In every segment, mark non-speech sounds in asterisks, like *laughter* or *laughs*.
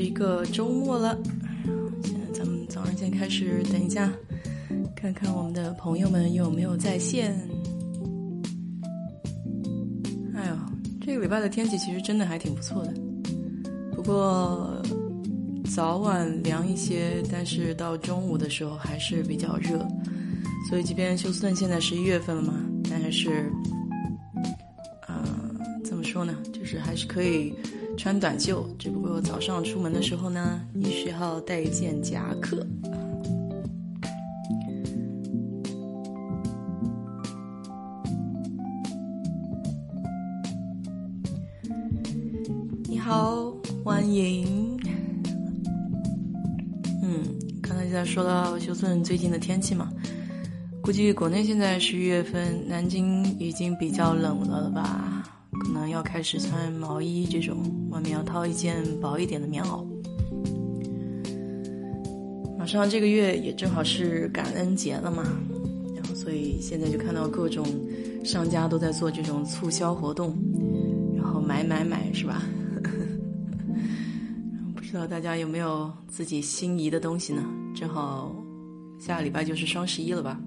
一个周末了。现在咱们早上先开始，等一下，看看我们的朋友们有没有在线。哎呦，这个礼拜的天气其实真的还挺不错的，不过早晚凉一些，但是到中午的时候还是比较热。所以，即便休斯顿现在十一月份了嘛，但还是，啊，怎么说呢？就是还是可以穿短袖，只不过早上出门的时候呢，你需要带一件夹克。你好，欢迎。嗯，刚才就在说到休斯顿最近的天气嘛。估计国内现在十一月份，南京已经比较冷了吧？能要开始穿毛衣这种，外面要套一件薄一点的棉袄。马上这个月也正好是感恩节了嘛，然后所以现在就看到各种商家都在做这种促销活动，然后买买买是吧？*laughs* 不知道大家有没有自己心仪的东西呢？正好下个礼拜就是双十一了吧？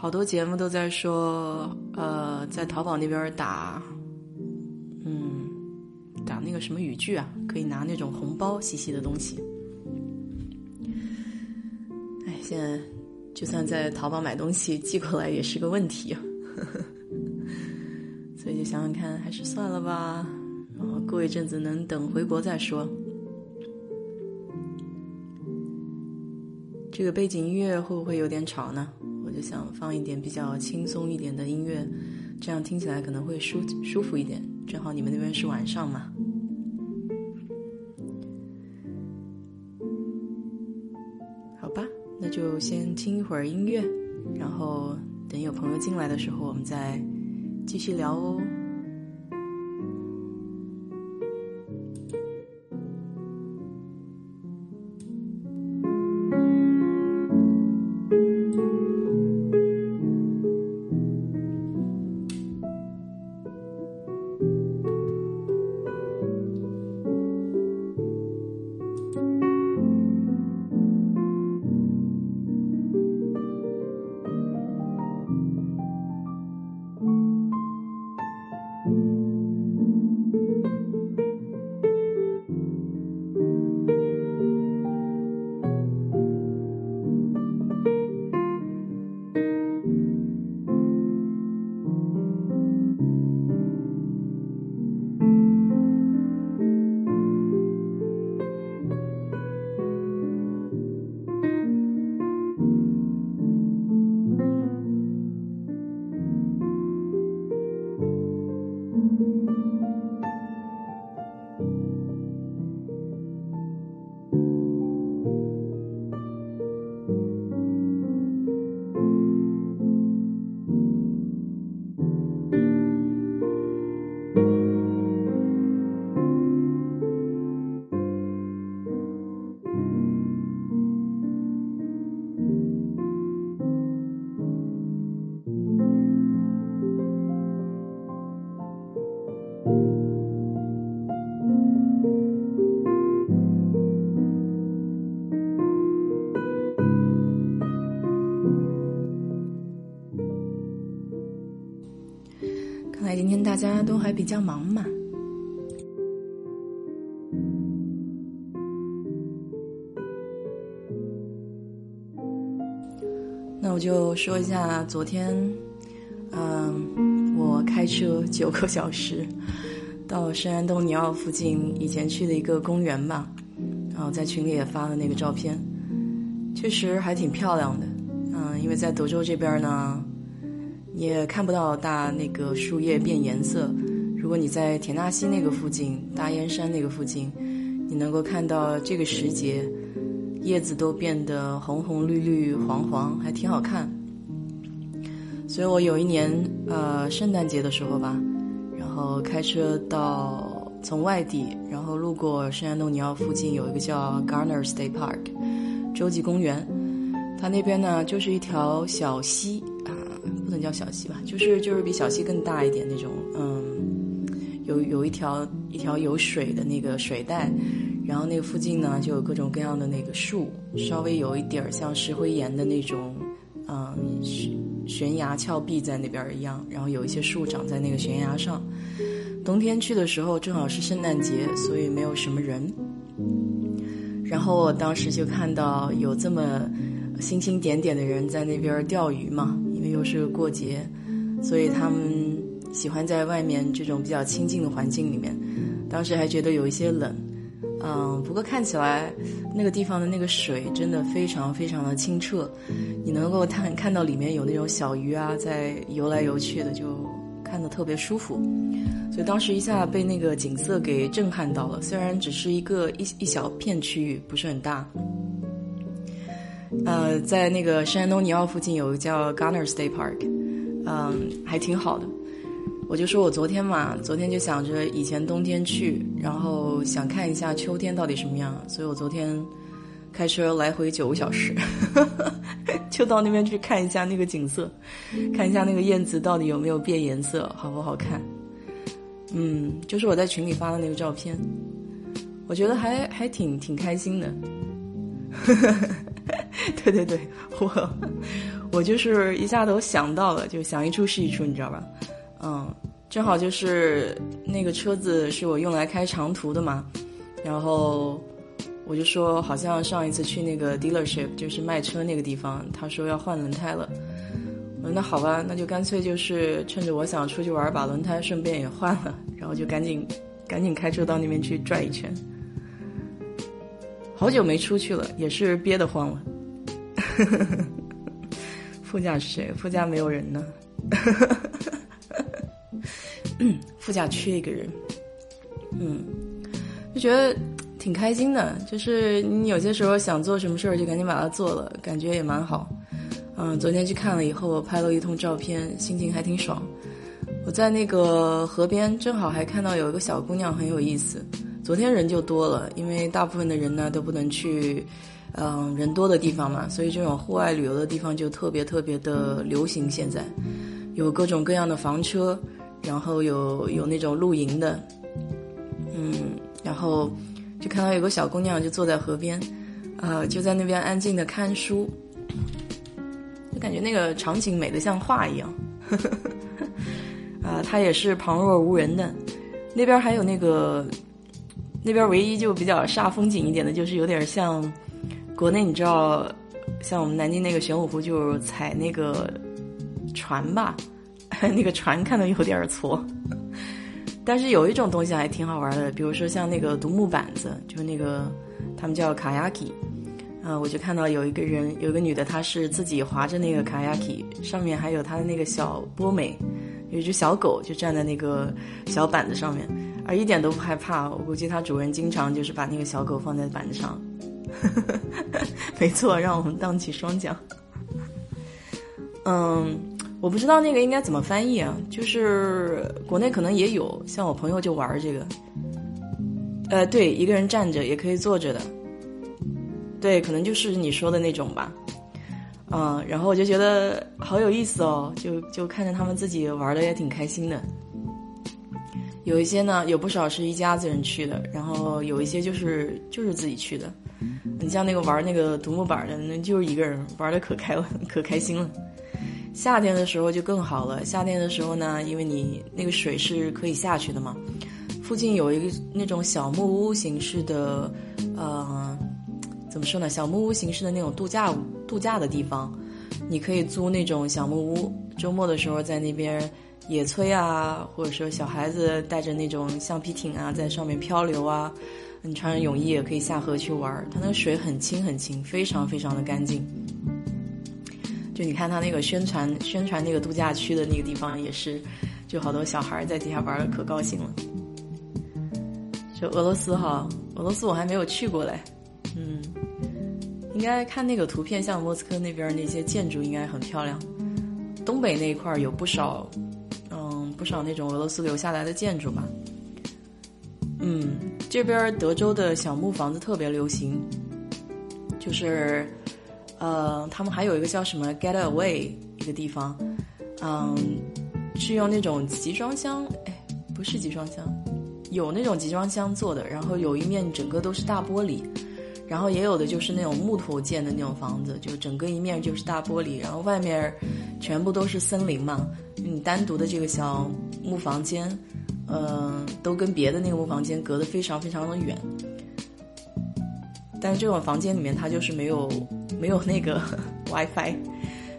好多节目都在说，呃，在淘宝那边打，嗯，打那个什么语句啊，可以拿那种红包细细的东西。哎，现在就算在淘宝买东西寄过来也是个问题，*laughs* 所以就想想看，还是算了吧。然后过一阵子能等回国再说。这个背景音乐会不会有点吵呢？我就想放一点比较轻松一点的音乐，这样听起来可能会舒舒服一点。正好你们那边是晚上嘛，好吧，那就先听一会儿音乐，然后等有朋友进来的时候，我们再继续聊哦。比较忙嘛。那我就说一下昨天，嗯，我开车九个小时到圣安东尼奥附近以前去的一个公园吧，然后在群里也发了那个照片，确实还挺漂亮的。嗯，因为在德州这边呢。也看不到大那个树叶变颜色。如果你在田纳西那个附近、大燕山那个附近，你能够看到这个时节，叶子都变得红红绿绿、黄黄，还挺好看。所以我有一年，呃，圣诞节的时候吧，然后开车到从外地，然后路过圣安东尼奥附近有一个叫 Garner State Park 洲际公园，它那边呢就是一条小溪啊。不能叫小溪吧，就是就是比小溪更大一点那种，有一条一条有水的那个水带，然后那个附近呢就有各种各样的那个树，稍微有一点儿像石灰岩的那种，嗯，悬悬崖峭壁在那边一样，然后有一些树长在那个悬崖上。冬天去的时候正好是圣诞节，所以没有什么人。然后我当时就看到有这么星星点点的人在那边钓鱼嘛，因为又是过节，所以他们喜欢在外面这种比较清静的环境里面。当时还觉得有一些冷，嗯，不过看起来那个地方的那个水真的非常非常的清澈，你能够看看到里面有那种小鱼啊在游来游去的，就看得特别舒服。所以当时一下被那个景色给震撼到了，虽然只是一个一一小片区域，不是很大。呃，在那个圣安东尼奥附近有个叫 Garner State Park，嗯，还挺好的。我就说我昨天嘛，昨天就想着以前冬天去，然后想看一下秋天到底什么样，所以我昨天开车来回九个小时，*laughs* 就到那边去看一下那个景色，看一下那个燕子到底有没有变颜色，好不好看。嗯，就是我在群里发的那个照片，我觉得还还挺挺开心的。*laughs* 对对对，我我就是一下都想到了，就想一出是一出，你知道吧？嗯，正好就是那个车子是我用来开长途的嘛，然后我就说，好像上一次去那个 dealership，就是卖车那个地方，他说要换轮胎了。我说那好吧，那就干脆就是趁着我想出去玩，把轮胎顺便也换了，*laughs* 然后就赶紧赶紧开车到那边去转一圈。好久没出去了，也是憋得慌了。*laughs* 副驾是谁？副驾没有人呢。*laughs* *clears throat* 副驾缺一个人。嗯，就觉得挺开心的，就是你有些时候想做什么事儿，就赶紧把它做了，感觉也蛮好。嗯，昨天去看了以后，拍了一通照片，心情还挺爽。我在那个河边，正好还看到有一个小姑娘，很有意思。昨天人就多了，因为大部分的人呢都不能去，嗯，人多的地方嘛，所以这种户外旅游的地方就特别特别的流行。现在有各种各样的房车，然后有有那种露营的，嗯，然后就看到有个小姑娘就坐在河边，呃，就在那边安静的看书。就感觉那个场景美得像画一样，*laughs* 啊，她也是旁若无人的。那边还有那个，那边唯一就比较煞风景一点的，就是有点像国内，你知道，像我们南京那个玄武湖，就踩那个船吧，*laughs* 那个船看的有点错。但是有一种东西还挺好玩的，比如说像那个独木板子，就是那个他们叫卡亚基。啊，我就看到有一个人，有个女的，她是自己划着那个卡亚 k 上面还有她的那个小波美，有一只小狗就站在那个小板子上面，而一点都不害怕。我估计它主人经常就是把那个小狗放在板子上。*laughs* 没错，让我们荡起双桨。嗯，我不知道那个应该怎么翻译啊，就是国内可能也有，像我朋友就玩这个。呃，对，一个人站着也可以坐着的。对，可能就是你说的那种吧，嗯，然后我就觉得好有意思哦，就就看着他们自己玩的也挺开心的。有一些呢，有不少是一家子人去的，然后有一些就是就是自己去的。你像那个玩那个独木板的，那就是一个人玩的可开，*laughs* 可开心了。夏天的时候就更好了，夏天的时候呢，因为你那个水是可以下去的嘛，附近有一个那种小木屋形式的，呃。怎么说呢？小木屋形式的那种度假度假的地方，你可以租那种小木屋，周末的时候在那边野炊啊，或者说小孩子带着那种橡皮艇啊，在上面漂流啊，你穿着泳衣也可以下河去玩儿。它那个水很清很清，非常非常的干净。就你看他那个宣传宣传那个度假区的那个地方也是，就好多小孩在底下玩的可高兴了。就俄罗斯哈，俄罗斯我还没有去过嘞。嗯，应该看那个图片，像莫斯科那边那些建筑应该很漂亮。东北那一块有不少，嗯，不少那种俄罗斯留下来的建筑吧。嗯，这边德州的小木房子特别流行，就是，呃，他们还有一个叫什么 “Get Away” 一个地方，嗯，是用那种集装箱，哎，不是集装箱，有那种集装箱做的，然后有一面整个都是大玻璃，然后也有的就是那种木头建的那种房子，就整个一面就是大玻璃，然后外面全部都是森林嘛。你单独的这个小木房间，嗯，都跟别的那个木房间隔得非常非常的远。但是这种房间里面它就是没有没有那个 *laughs* WiFi，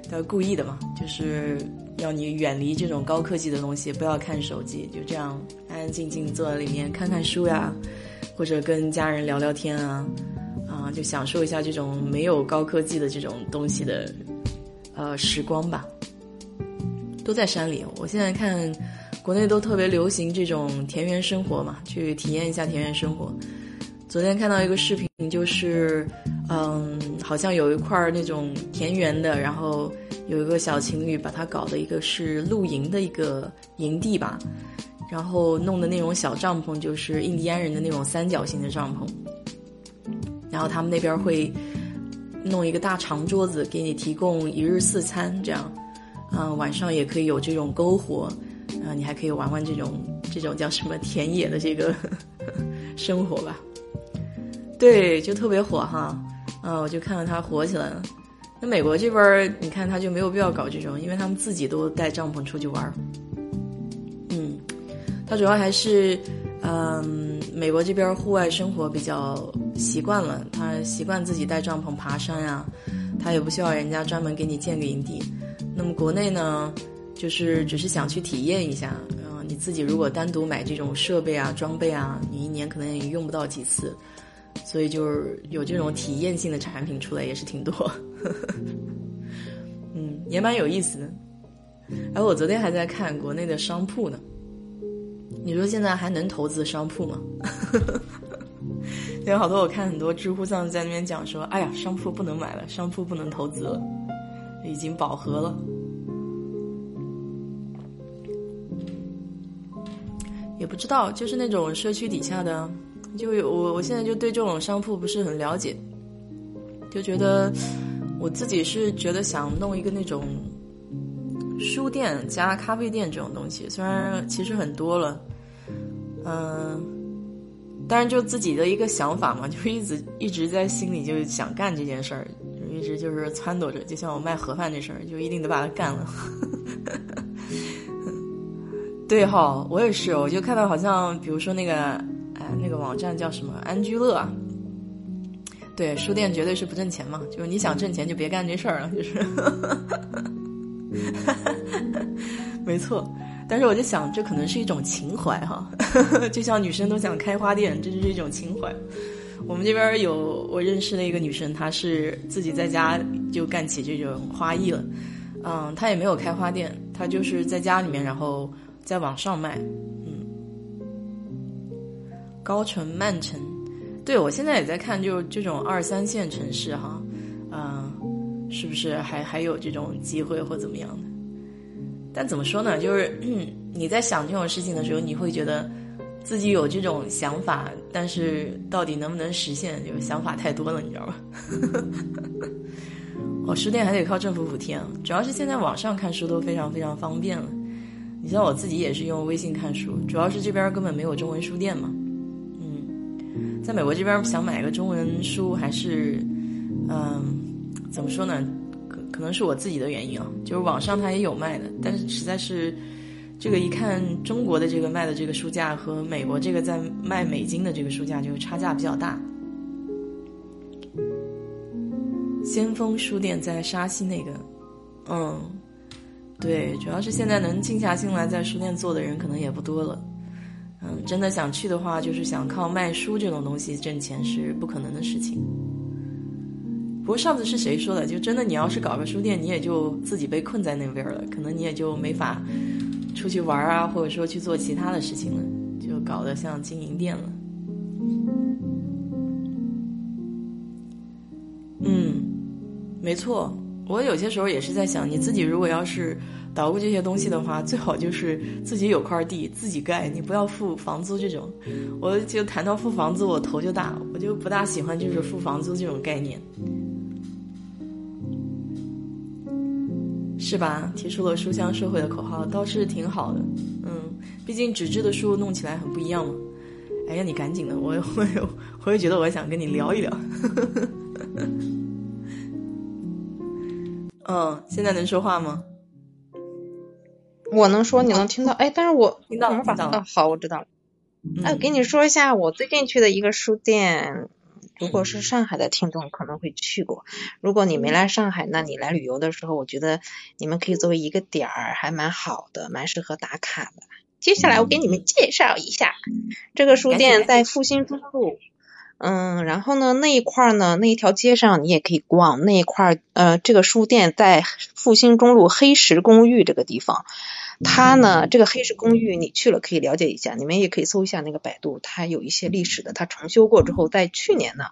他故意的嘛，就是要你远离这种高科技的东西，不要看手机，就这样安安静静坐在里面看看书呀，或者跟家人聊聊天啊，啊，就享受一下这种没有高科技的这种东西的呃时光吧。都在山里，我现在看国内都特别流行这种田园生活嘛，去体验一下田园生活。昨天看到一个视频，就是，嗯，好像有一块那种田园的，然后有一个小情侣把它搞的一个是露营的一个营地吧，然后弄的那种小帐篷，就是印第安人的那种三角形的帐篷，然后他们那边会弄一个大长桌子给你提供一日四餐，这样，嗯，晚上也可以有这种篝火，啊，你还可以玩玩这种这种叫什么田野的这个呵 *laughs* 呵生活吧。对，就特别火哈，啊，我就看到它火起来了。那美国这边你看他就没有必要搞这种，因为他们自己都带帐篷出去玩儿。嗯，他主要还是，嗯，美国这边户外生活比较习惯了，他习惯自己带帐篷爬山呀，他也不需要人家专门给你建个营地。那么国内呢，就是只是想去体验一下，嗯，你自己如果单独买这种设备啊、装备啊，你一年可能也用不到几次。所以就是有这种体验性的产品出来也是挺多，*laughs* 嗯，也蛮有意思的。哎，我昨天还在看国内的商铺呢。你说现在还能投资商铺吗？*laughs* 有好多我看很多知乎上在那边讲说，哎呀，商铺不能买了，商铺不能投资了，已经饱和了。也不知道，就是那种社区底下的。就有我，我现在就对这种商铺不是很了解，就觉得我自己是觉得想弄一个那种书店加咖啡店这种东西，虽然其实很多了，嗯，但是就自己的一个想法嘛，就一直一直在心里就想干这件事儿，一直就是撺掇着，就像我卖盒饭这事儿，就一定得把它干了。*laughs* 对哈，我也是，我就看到好像比如说那个。那个网站叫什么？安居乐啊。对，书店绝对是不挣钱嘛，就是你想挣钱就别干这事儿了，就是。*laughs* 没错，但是我就想，这可能是一种情怀哈，*laughs* 就像女生都想开花店，这就是一种情怀。我们这边有我认识的一个女生，她是自己在家就干起这种花艺了，嗯，她也没有开花店，她就是在家里面，然后在网上卖。高城、曼城，对我现在也在看，就这种二三线城市哈，嗯，是不是还还有这种机会或怎么样的？但怎么说呢？就是 *clears throat* 你在想这种事情的时候，你会觉得自己有这种想法，但是到底能不能实现，就是想法太多了，你知道吧？我书店还得靠政府补贴，主要是现在网上看书都非常非常方便了。你像我自己也是用微信看书，主要是这边根本没有中文书店嘛。在美国这边想买个中文书，还是，嗯，怎么说呢？可可能是我自己的原因啊，就是网上它也有卖的，但是实在是，这个一看中国的这个卖的这个书价和美国这个在卖美金的这个书价就差价比较大。先锋书店在沙溪那个，嗯，对，主要是现在能静下心来在书店做的人可能也不多了。嗯，真的想去的话，就是想靠卖书这种东西挣钱是不可能的事情。不过上次是谁说的？就真的你要是搞个书店，你也就自己被困在那边了，可能你也就没法出去玩啊，或者说去做其他的事情了，就搞得像经营店了。嗯，没错，我有些时候也是在想，你自己如果要是。捣鼓这些东西的话，最好就是自己有块地自己盖，你不要付房租这种。我就谈到付房租，我头就大，我就不大喜欢就是付房租这种概念，是吧？提出了书香社会的口号，倒是挺好的。嗯，毕竟纸质的书弄起来很不一样嘛。哎呀，你赶紧的，我我 *laughs* 我也觉得我想跟你聊一聊。嗯，现在能说话吗？我能说，你能听到？哎，但是我听到，听到。啊，好，我知道了。哎，我跟你说一下，我最近去的一个书店。如果是上海的听众，可能会去过。如果你没来上海，那你来旅游的时候，我觉得你们可以作为一个点儿，还蛮好的，蛮适合打卡的。接下来我给你们介绍一下，这个书店在复兴中路。嗯，然后呢，那一块呢，那一条街上你也可以逛。那一块呃，这个书店在复兴中路黑石公寓这个地方。它呢，这个黑石公寓你去了可以了解一下，你们也可以搜一下那个百度，它有一些历史的。它重修过之后，在去年呢，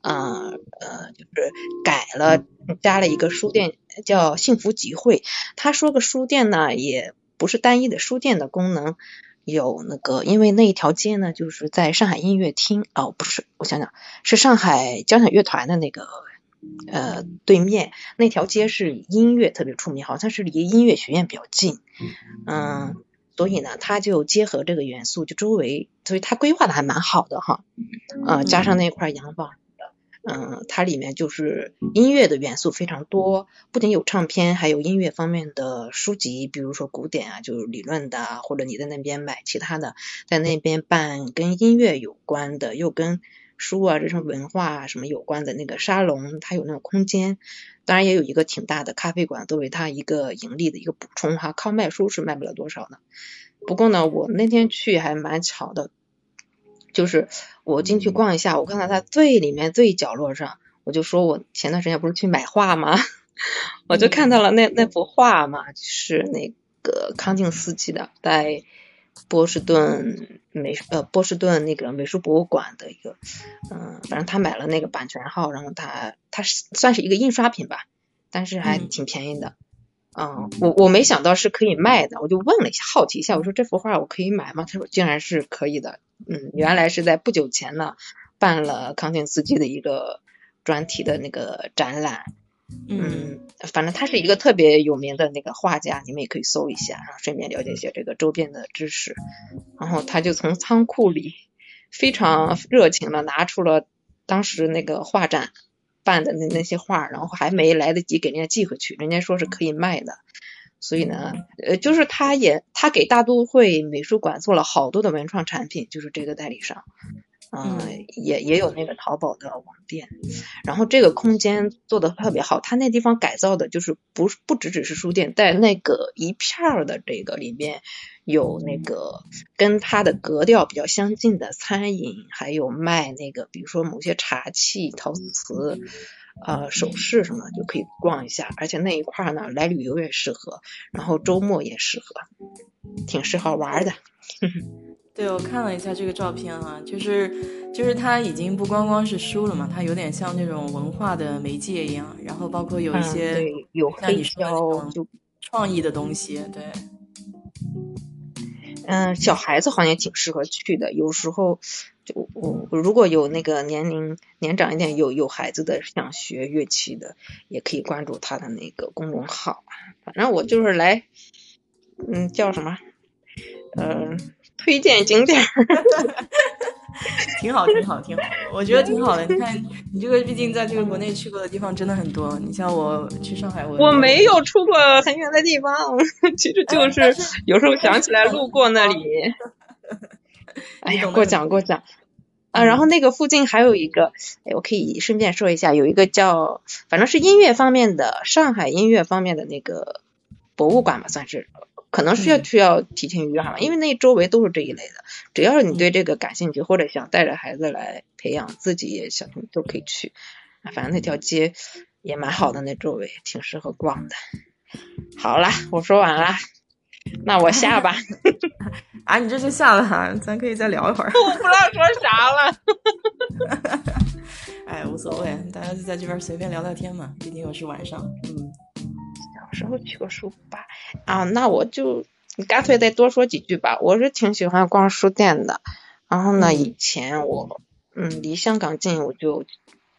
呃呃，就是改了，加了一个书店，叫幸福集会。他说个书店呢，也不是单一的书店的功能，有那个，因为那一条街呢，就是在上海音乐厅，哦，不是，我想想，是上海交响乐团的那个。呃，对面那条街是音乐特别出名，好像是离音乐学院比较近，嗯，所以呢，它就结合这个元素，就周围，所以它规划的还蛮好的哈，呃，加上那块洋房嗯，它里面就是音乐的元素非常多，不仅有唱片，还有音乐方面的书籍，比如说古典啊，就是理论的，或者你在那边买其他的，在那边办跟音乐有关的，又跟。书啊，这种文化啊什么有关的那个沙龙，它有那种空间，当然也有一个挺大的咖啡馆作为它一个盈利的一个补充哈。靠卖书是卖不了多少的。不过呢，我那天去还蛮巧的，就是我进去逛一下，我看到它最里面最角落上，我就说我前段时间不是去买画吗？*laughs* 我就看到了那那幅画嘛，是那个康定斯基的在。波士顿美呃波士顿那个美术博物馆的一个嗯，反正他买了那个版权号，然后他他是算是一个印刷品吧，但是还挺便宜的。嗯，我我没想到是可以卖的，我就问了一下，好奇一下，我说这幅画我可以买吗？他说竟然是可以的。嗯，原来是在不久前呢办了康定斯基的一个专题的那个展览。嗯，反正他是一个特别有名的那个画家，你们也可以搜一下，然后顺便了解一些这个周边的知识。然后他就从仓库里非常热情的拿出了当时那个画展办的那那些画，然后还没来得及给人家寄回去，人家说是可以卖的。所以呢，呃，就是他也他给大都会美术馆做了好多的文创产品，就是这个代理商。嗯，也也有那个淘宝的网店，然后这个空间做的特别好，他那地方改造的就是不不只只是书店，在那个一片儿的这个里面有那个跟它的格调比较相近的餐饮，还有卖那个比如说某些茶器、陶瓷、呃首饰什么，就可以逛一下，而且那一块呢来旅游也适合，然后周末也适合，挺适合玩的。*laughs* 对，我看了一下这个照片啊，就是就是它已经不光光是书了嘛，它有点像那种文化的媒介一样，然后包括有一些有黑胶就创意的东西，对。嗯，小孩子好像也挺适合去的，有时候就我如果有那个年龄年长一点有有孩子的想学乐器的，也可以关注他的那个公众号。反正我就是来，嗯，叫什么，嗯。推荐景点，*laughs* 挺好，挺好，挺好。我觉得挺好的。你看，你这个毕竟在这个国内去过的地方真的很多。你像我去上海，我我没有出过很远的地方，*laughs* 其实就是有时候想起来路过那里。哎呀，过奖过奖啊！然后那个附近还有一个，哎，我可以顺便说一下，有一个叫反正是音乐方面的上海音乐方面的那个博物馆吧，算是。可能是要需要提前预约哈，因为那周围都是这一类的。只要是你对这个感兴趣，或者想带着孩子来培养，自己也想都可以去。反正那条街也蛮好的，那周围挺适合逛的。好啦，我说完了，*laughs* 那我下吧。*laughs* 啊，你这就下了哈？咱可以再聊一会儿。*laughs* 我不知道说啥了。哎，无所谓，大家就在这边随便聊聊天嘛，毕竟又是晚上。嗯。小时候去过书吧啊，那我就干脆再多说几句吧。我是挺喜欢逛书店的，然后呢，以前我嗯离香港近，我就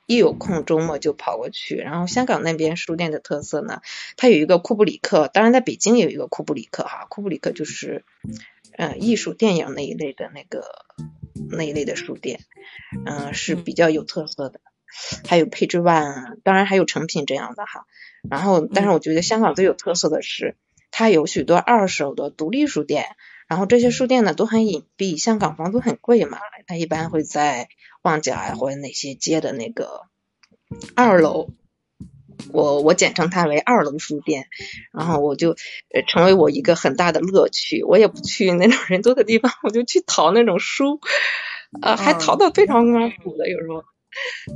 一有空周末就跑过去。然后香港那边书店的特色呢，它有一个库布里克，当然在北京也有一个库布里克哈。库布里克就是呃艺术电影那一类的那个那一类的书店，嗯，是比较有特色的。还有配置 One，当然还有成品这样的哈。然后，但是我觉得香港最有特色的是，它有许多二手的独立书店。然后这些书店呢都很隐蔽，香港房租很贵嘛，它一般会在旺角或者哪些街的那个二楼。我我简称它为二楼书店，然后我就呃成为我一个很大的乐趣。我也不去那种人多的地方，我就去淘那种书，呃，还淘到非常光谱的，有时候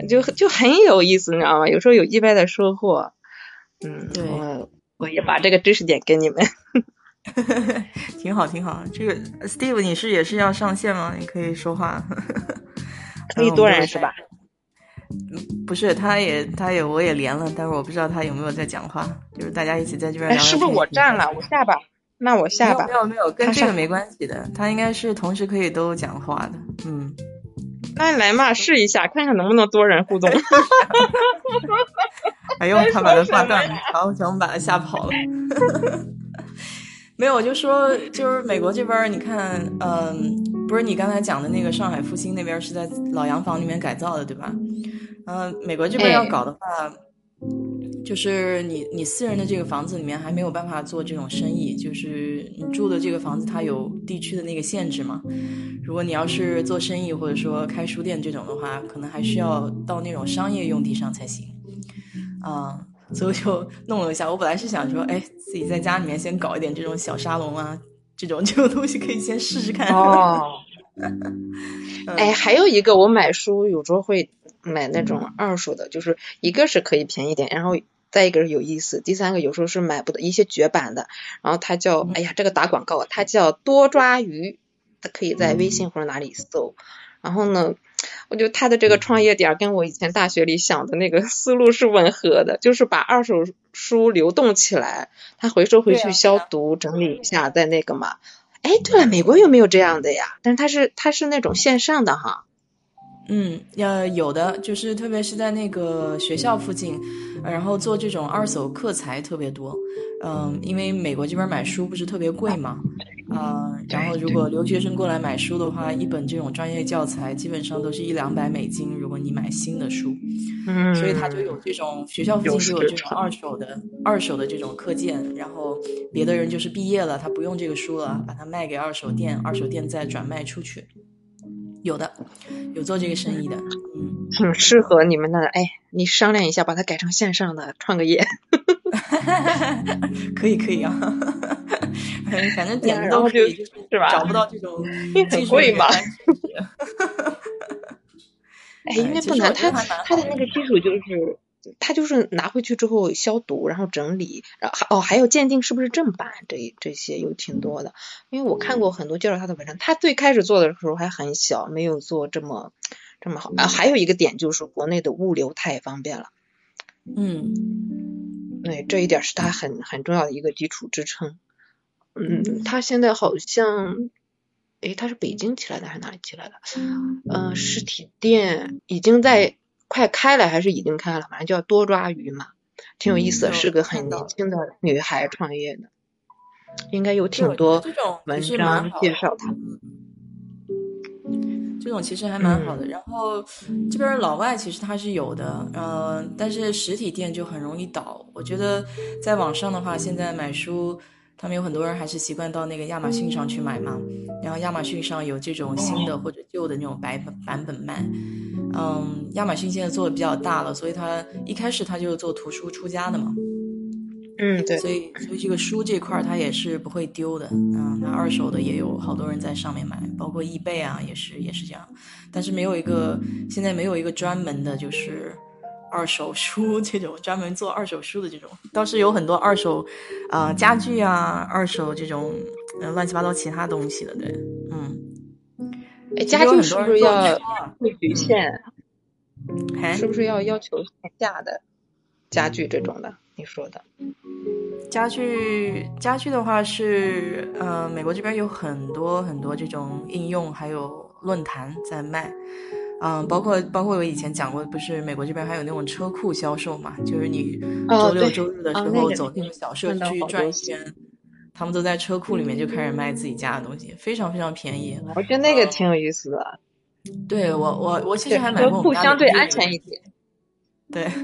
就就很有意思，你知道吗？有时候有意外的收获。嗯，我我也把这个知识点给你们，*laughs* 挺好挺好。这个 Steve，你是也是要上线吗？你可以说话，*laughs* 可以多人是吧？不是，他也，他也，我也连了，但是我不知道他有没有在讲话。就是大家一起在这边聊。是不是我占了？我下吧。那我下吧。没有没有，跟这个没关系的。他应该是同时可以都讲话的。嗯。那你来嘛，试一下，看看能不能多人互动。*laughs* 哎呦，他把他挂断了，好，想我们把他吓跑了。没有，我就说，就是美国这边，你看，嗯，不是你刚才讲的那个上海复兴那边是在老洋房里面改造的，对吧？嗯，美国这边要搞的话，就是你你私人的这个房子里面还没有办法做这种生意，就是你住的这个房子它有地区的那个限制嘛。如果你要是做生意或者说开书店这种的话，可能还需要到那种商业用地上才行。啊，所以我就弄了一下。我本来是想说，哎，自己在家里面先搞一点这种小沙龙啊，这种 *laughs* 这种东西可以先试试看。哦。*laughs* 哎，还有一个，我买书有时候会。买那种二手的，就是一个是可以便宜点，然后再一个是有意思，第三个有时候是买不到一些绝版的，然后它叫，哎呀，这个打广告，它叫多抓鱼，它可以在微信或者哪里搜，然后呢，我觉得他的这个创业点跟我以前大学里想的那个 *laughs* 思路是吻合的，就是把二手书流动起来，他回收回去消毒整理一下再那个嘛。哎，对了，美国有没有这样的呀？但是他是他是那种线上的哈。嗯，要有的，就是特别是在那个学校附近，然后做这种二手课材特别多。嗯，因为美国这边买书不是特别贵嘛，啊，然后如果留学生过来买书的话，一本这种专业教材基本上都是一两百美金。如果你买新的书，嗯，所以他就有这种学校附近就有这种二手的二手的这种课件，然后别的人就是毕业了，他不用这个书了，把它卖给二手店，二手店再转卖出去。有的，有做这个生意的，嗯，挺适合你们的。哎，你商量一下，把它改成线上的，创个业。*laughs* 可以可以啊，*laughs* 反正点子都可以，是吧？找不到这种很贵嘛。*laughs* 哎，应该不难，他他的那个基础就是。他就是拿回去之后消毒，然后整理，然后哦还有鉴定是不是正版，这这些有挺多的。因为我看过很多介绍他的文章，他最开始做的时候还很小，没有做这么这么好。啊，还有一个点就是国内的物流太方便了。嗯，对，这一点是他很很重要的一个基础支撑。嗯，他现在好像，诶，他是北京起来的还是哪里起来的？嗯，实体店已经在。快开了还是已经开了？反正叫多抓鱼嘛，挺有意思的，是个很年轻的女孩创业的，应该有挺多文章介绍她。这种其实还蛮好的。然后这边老外其实他是有的，嗯，但是实体店就很容易倒。我觉得在网上的话，现在买书。他们有很多人还是习惯到那个亚马逊上去买嘛，然后亚马逊上有这种新的或者旧的那种版本版本卖。嗯，亚马逊现在做的比较大了，所以他一开始他就做图书出家的嘛。嗯，对。所以所以这个书这块儿他也是不会丢的。嗯，那二手的也有好多人在上面买，包括易贝啊，也是也是这样。但是没有一个现在没有一个专门的，就是。二手书这种专门做二手书的这种，倒是有很多二手，啊家具啊，二手这种乱七八糟其他东西的，对，嗯，哎，家具是不是要会局限？是不是要要求线下的家具这种的？你说的家具家具的话是，呃，美国这边有很多很多这种应用，还有论坛在卖。嗯，包括包括我以前讲过，不是美国这边还有那种车库销售嘛？就是你周六周日的时候走那个小社区转一圈，他们都在车库里面就开始卖自己家的东西，非常非常便宜。我觉得那个挺有意思的。对我我我其实还买过。车库相对安全一点。对。*laughs*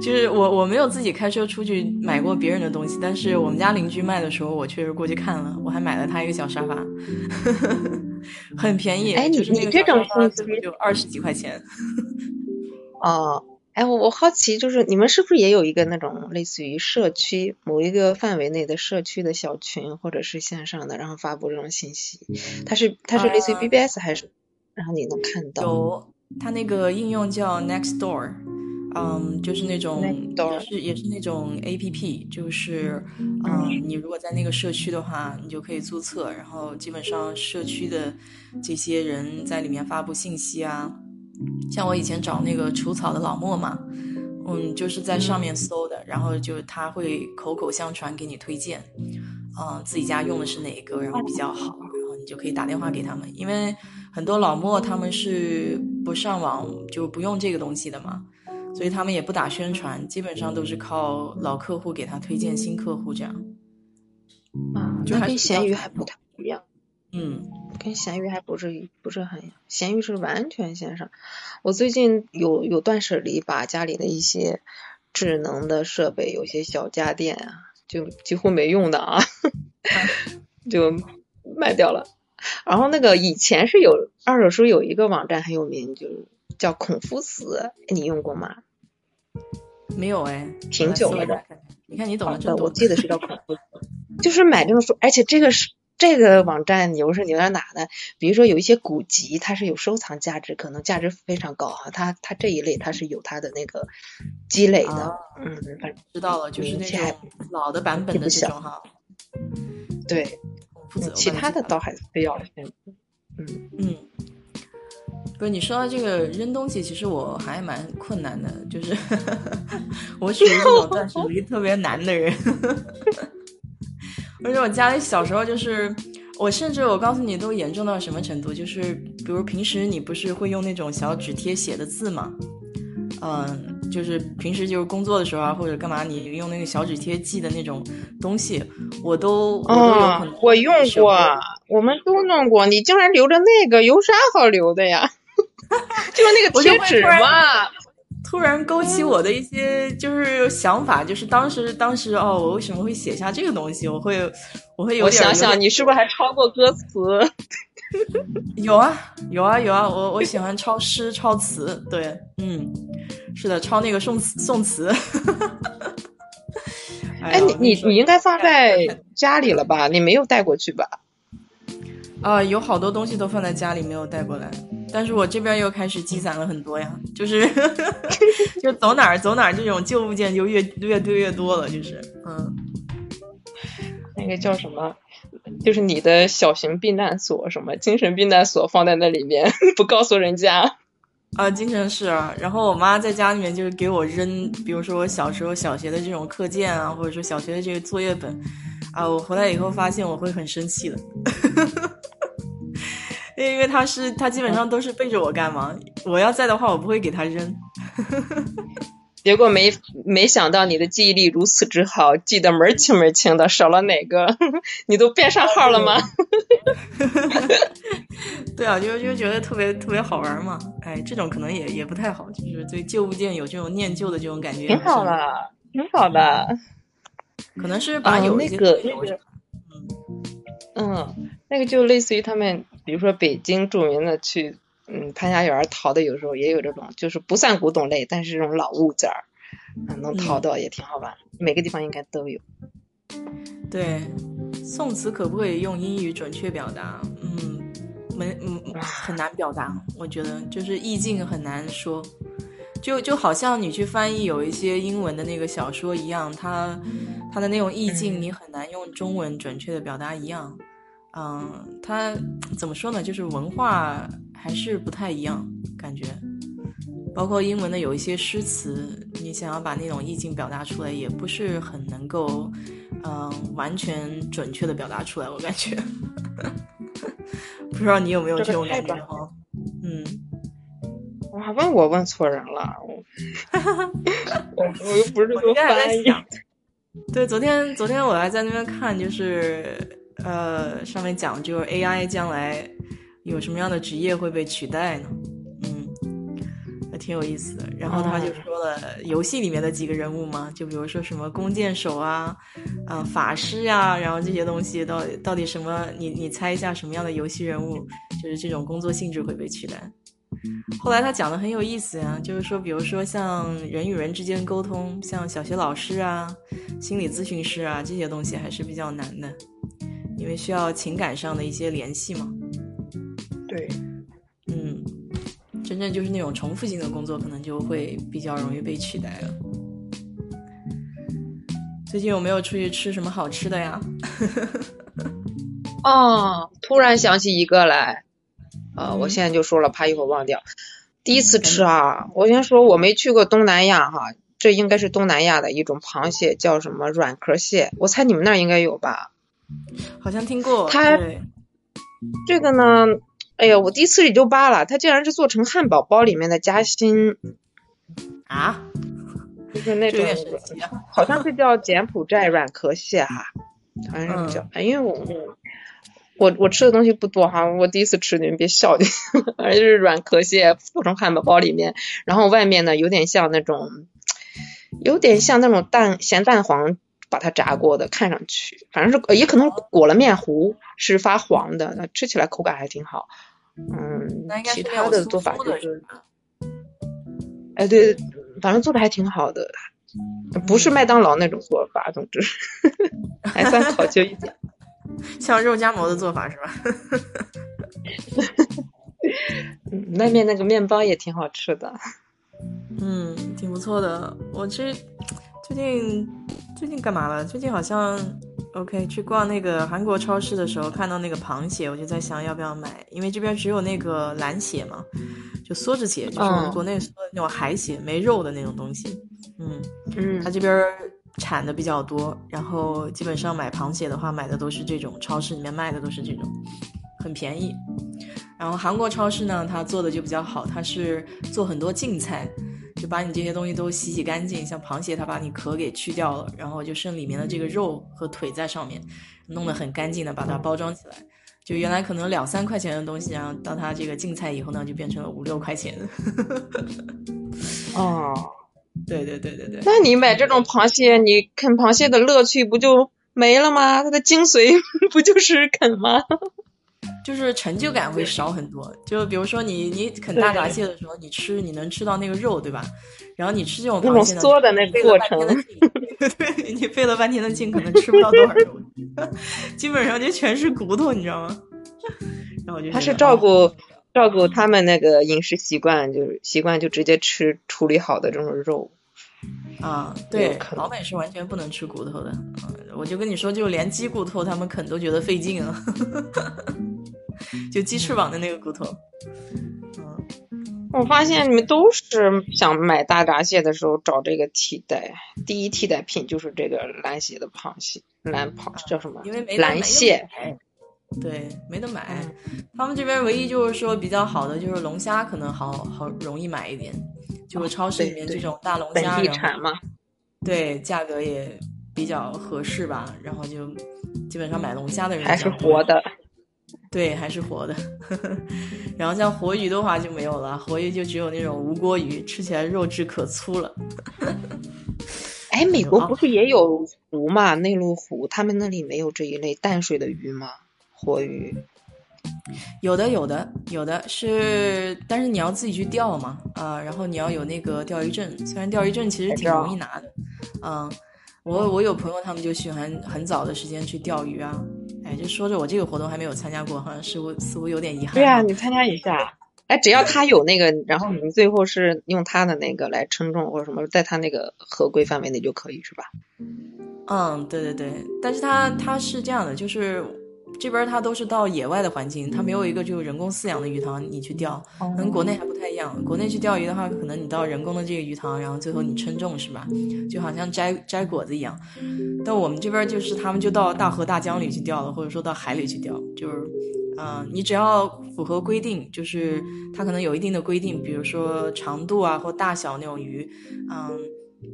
就是我我没有自己开车出去买过别人的东西，但是我们家邻居卖的时候，我确实过去看了，我还买了他一个小沙发，*laughs* 很便宜。哎，你你这种东西就二十几块钱。*laughs* 哦，哎，我我好奇，就是你们是不是也有一个那种类似于社区某一个范围内的社区的小群，或者是线上的，然后发布这种信息？它是它是类似于 BBS 还是？然后你能看到？有，它那个应用叫 Nextdoor。嗯，就是那种也是也是那种 A P P，就是嗯，你如果在那个社区的话，你就可以注册，然后基本上社区的这些人在里面发布信息啊。像我以前找那个除草的老莫嘛，嗯，就是在上面搜的，然后就他会口口相传给你推荐，嗯，自己家用的是哪一个，然后比较好，然后你就可以打电话给他们，因为很多老莫他们是不上网就不用这个东西的嘛。所以他们也不打宣传，基本上都是靠老客户给他推荐新客户这样。啊，就跟闲鱼还不太一样。嗯，跟咸鱼还不至于不是很一样，闲鱼是完全线上。我最近有有断舍离，把家里的一些智能的设备，有些小家电啊，就几乎没用的啊，*laughs* 就卖掉了。然后那个以前是有二手书有一个网站很有名，就。叫孔夫子，你用过吗？没有哎，挺久了的。你看你懂的，我记得是叫孔 *laughs* 夫子，就是买这种书，而且这个是这个网站，牛是牛在哪呢？比如说有一些古籍，它是有收藏价值，可能价值非常高啊。它它这一类它是有它的那个积累的，嗯，反正知道了，就是那种老的版本的这种哈。对，其他的倒还比较嗯嗯。不是你说到这个扔东西，其实我还蛮困难的，就是 *laughs* 我属于这种断舍离特别难的人。而且我家里小时候就是，我甚至我告诉你都严重到什么程度，就是比如平时你不是会用那种小纸贴写的字吗？嗯，就是平时就是工作的时候啊，或者干嘛，你用那个小纸贴记的那种东西，我都我都有很我用过，我们都弄过，你竟然留着那个，有啥好留的呀？*laughs* 就是那个 *laughs* 贴纸嘛，突然勾起我的一些就是想法，就是当时当时哦，我为什么会写下这个东西？我会我会有点想想，你是不是还抄过歌词？有啊有啊有啊，我我喜欢抄诗抄词，对，嗯，是的，抄那个宋词宋词。*laughs* 哎，你你你应该放在家里了吧？你没有带过去吧？啊，有好多东西都放在家里，没有带过来。但是我这边又开始积攒了很多呀，就是 *laughs* 就走哪儿走哪儿，这种旧物件就越越堆越多了，就是嗯，那个叫什么，就是你的小型避难所，什么精神避难所放在那里面，不告诉人家啊，精神是啊。然后我妈在家里面就是给我扔，比如说我小时候小学的这种课件啊，或者说小学的这个作业本啊，我回来以后发现我会很生气的。*laughs* 因为他是他基本上都是背着我干嘛，我要在的话，我不会给他扔。结果没没想到你的记忆力如此之好，记得门儿清门儿清的，少了哪个你都变上号了吗？*laughs* 对啊，就就觉得特别特别好玩嘛。哎，这种可能也也不太好，就是对旧物件有这种念旧的这种感觉。挺好的，挺好的。可能是把有那个那个，嗯嗯，那个就类似于他们。比如说北京著名的去嗯潘家园淘的，有时候也有这种，就是不算古董类，但是这种老物件儿，能淘到也挺好玩。每个地方应该都有。对，宋词可不可以用英语准确表达？嗯，没嗯很难表达，我觉得就是意境很难说。就就好像你去翻译有一些英文的那个小说一样，它它的那种意境你很难用中文准确的表达一样。嗯，它怎么说呢？就是文化还是不太一样，感觉。包括英文的有一些诗词，你想要把那种意境表达出来，也不是很能够，嗯，完全准确的表达出来。我感觉，*laughs* 不知道你有没有这种感觉哈？嗯，哇，问我问错人了，我 *laughs* 我又不是这个翻译。对，昨天昨天我还在那边看，就是呃，上面讲就是 AI 将来有什么样的职业会被取代呢？嗯，还挺有意思的。然后他就说了游戏里面的几个人物嘛，就比如说什么弓箭手啊，啊法师呀，然后这些东西到底到底什么？你你猜一下什么样的游戏人物就是这种工作性质会被取代？后来他讲的很有意思呀，就是说，比如说像人与人之间沟通，像小学老师啊、心理咨询师啊这些东西还是比较难的，因为需要情感上的一些联系嘛。对，嗯，真正就是那种重复性的工作，可能就会比较容易被取代了。最近有没有出去吃什么好吃的呀？*laughs* 哦，突然想起一个来。呃，我现在就说了，怕一会儿忘掉。第一次吃啊，我先说我没去过东南亚哈，这应该是东南亚的一种螃蟹，叫什么软壳蟹，我猜你们那儿应该有吧？好像听过。它这个呢，哎呀，我第一次也就罢了，它竟然是做成汉堡包里面的夹心啊，*laughs* 就是那种，好像是叫柬埔寨软壳蟹哈，好像是叫，因为我。我我吃的东西不多哈，我第一次吃，你们别笑的，*laughs* 反正就是软壳蟹做成汉堡包里面，然后外面呢有点像那种，有点像那种蛋咸蛋黄把它炸过的，看上去反正是也可能裹了面糊是发黄的，那吃起来口感还挺好。嗯，其他的做法就是，哎对，反正做的还挺好的，不是麦当劳那种做法，总之 *laughs* 还算考究一点。*laughs* 像肉夹馍的做法是吧？*laughs* 外面那个面包也挺好吃的，嗯，挺不错的。我这最近最近干嘛了？最近好像 OK 去逛那个韩国超市的时候，看到那个螃蟹，我就在想要不要买，因为这边只有那个蓝蟹嘛，就梭子蟹，就是我们国内说的那种海蟹，没肉的那种东西。嗯嗯，他这边。产的比较多，然后基本上买螃蟹的话，买的都是这种超市里面卖的都是这种，很便宜。然后韩国超市呢，它做的就比较好，它是做很多净菜，就把你这些东西都洗洗干净。像螃蟹，它把你壳给去掉了，然后就剩里面的这个肉和腿在上面，弄得很干净的把它包装起来。就原来可能两三块钱的东西，然后到它这个净菜以后呢，就变成了五六块钱。哦。对对对对对，那你买这种螃蟹，你啃螃蟹的乐趣不就没了吗？它的精髓 *laughs* 不就是啃吗？就是成就感会少很多。就比如说你你啃大闸蟹的时候，你吃你能吃到那个肉，对吧？然后你吃这种螃蟹缩的那过程，*laughs* 对你费了半天的劲，可能吃不到多少肉，*laughs* 基本上就全是骨头，你知道吗？*laughs* 然后就他是照顾。照顾他们那个饮食习惯，就是习惯就直接吃处理好的这种肉。啊，对，老美是完全不能吃骨头的。我就跟你说，就连鸡骨头他们啃都觉得费劲啊。就鸡翅膀的那个骨头。嗯，我发现你们都是想买大闸蟹的时候找这个替代，第一替代品就是这个蓝蟹的螃蟹，蓝螃叫什么？因为没蓝蟹。对，没得买。他们这边唯一就是说比较好的就是龙虾，可能好好容易买一点。就是超市里面这种大龙虾，本地产嘛。对，价格也比较合适吧。然后就基本上买龙虾的人还是活的。对，还是活的。*laughs* 然后像活鱼的话就没有了，活鱼就只有那种无锅鱼，吃起来肉质可粗了。*laughs* 哎，美国不是也有湖嘛？内陆湖，他们那里没有这一类淡水的鱼吗？活鱼，有的有的有的是，但是你要自己去钓嘛，啊，然后你要有那个钓鱼证，虽然钓鱼证其实挺容易拿的，嗯，我我有朋友他们就喜欢很早的时间去钓鱼啊，哎，就说着我这个活动还没有参加过，好像似乎似乎有点遗憾。对啊，你参加一下，哎，只要他有那个，然后你们最后是用他的那个来称重或者什么，在他那个合规范围内就可以是吧？嗯，对对对，但是他他是这样的，就是。这边它都是到野外的环境，它没有一个就人工饲养的鱼塘，你去钓，跟国内还不太一样。国内去钓鱼的话，可能你到人工的这个鱼塘，然后最后你称重是吧？就好像摘摘果子一样。但我们这边就是他们就到大河大江里去钓了，或者说到海里去钓，就是，嗯，你只要符合规定，就是它可能有一定的规定，比如说长度啊或大小那种鱼，嗯，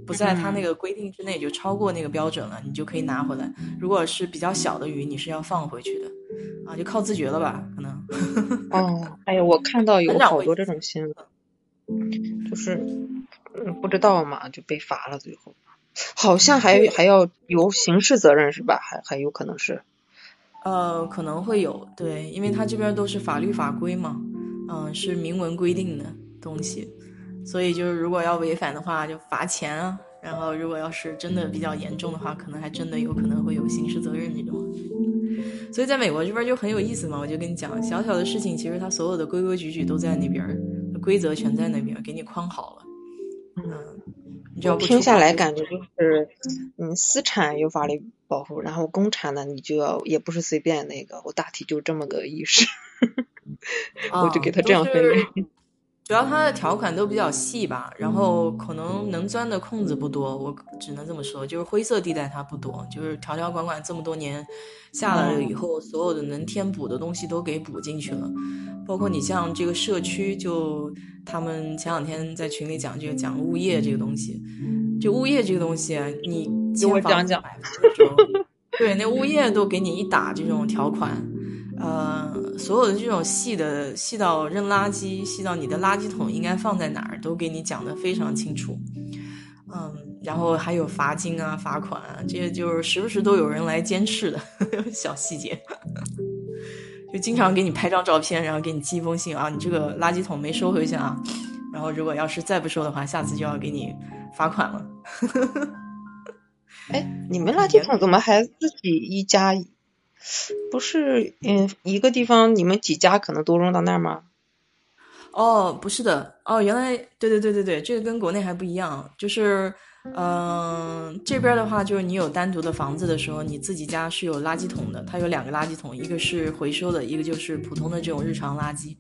不在它那个规定之内，就超过那个标准了，你就可以拿回来。如果是比较小的鱼，你是要放回去的，啊，就靠自觉了吧？可能。哦，哎呀，我看到有好多这种新闻，就是嗯，不知道嘛，就被罚了，最后好像还还要有刑事责任是吧？还还有可能是。呃，可能会有，对，因为他这边都是法律法规嘛，嗯，是明文规定的东西，所以就是如果要违反的话，就罚钱啊。然后如果要是真的比较严重的话，可能还真的有可能会有刑事责任那种。所以在美国这边就很有意思嘛，我就跟你讲，小小的事情，其实它所有的规规矩矩都在那边，规则全在那边给你框好了。嗯，你要听下来感觉就是，嗯，私产有法律。保护，然后公产呢，你就要也不是随便那个，我大体就这么个意识，*laughs* 我就给他这样分类。主要它的条款都比较细吧，然后可能能钻的空子不多，我只能这么说，就是灰色地带它不多，就是条条款款这么多年下来了以后，所有的能填补的东西都给补进去了，包括你像这个社区，就他们前两天在群里讲这个讲物业这个东西，就物业这个东西，你。给我讲讲，对，那物业都给你一打这种条款，呃，所有的这种细的细到扔垃圾，细到你的垃圾桶应该放在哪儿，都给你讲的非常清楚。嗯，然后还有罚金啊、罚款啊，这些就是时不时都有人来监视的呵呵 *laughs* 小细节，就经常给你拍张照片，然后给你寄一封信啊，你这个垃圾桶没收回去啊，然后如果要是再不收的话，下次就要给你罚款了。*laughs* 哎，你们垃圾桶怎么还自己一家一？不是，嗯，一个地方你们几家可能都扔到那儿吗？哦，不是的，哦，原来，对对对对对，这个跟国内还不一样，就是，嗯，这边的话，就是你有单独的房子的时候，你自己家是有垃圾桶的，它有两个垃圾桶，一个是回收的，一个就是普通的这种日常垃圾。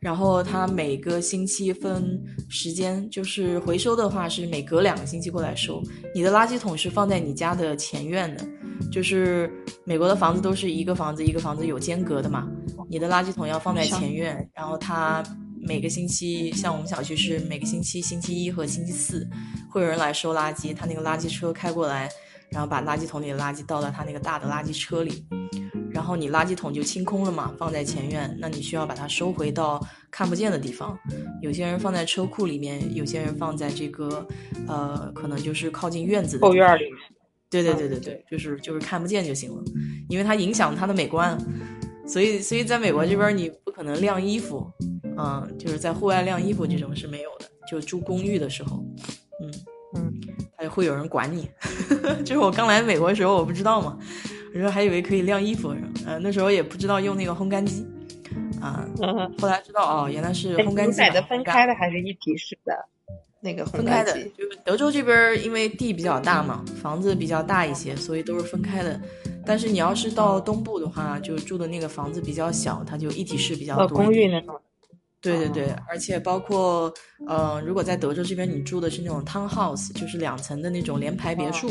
然后它每个星期分时间，就是回收的话是每隔两个星期过来收。你的垃圾桶是放在你家的前院的，就是美国的房子都是一个房子一个房子有间隔的嘛。你的垃圾桶要放在前院，然后它每个星期，像我们小区是每个星期星期一和星期四会有人来收垃圾，他那个垃圾车开过来，然后把垃圾桶里的垃圾倒到他那个大的垃圾车里。然后你垃圾桶就清空了嘛，放在前院，那你需要把它收回到看不见的地方。有些人放在车库里面，有些人放在这个，呃，可能就是靠近院子的后院里面。对对对对对，就是就是看不见就行了，因为它影响它的美观。所以所以在美国这边你不可能晾衣服，嗯，就是在户外晾衣服这种是没有的。就住公寓的时候，嗯嗯，还会有人管你。*laughs* 就是我刚来美国的时候，我不知道嘛。我说还以为可以晾衣服，呃，那时候也不知道用那个烘干机，啊，后来知道哦，原来是烘干机。买的分开的还是一体式的？那个分开的，就是德州这边因为地比较大嘛，房子比较大一些，所以都是分开的。但是你要是到东部的话，就住的那个房子比较小，它就一体式比较多。公寓那种。对对对，而且包括，呃，如果在德州这边你住的是那种 townhouse，就是两层的那种联排别墅。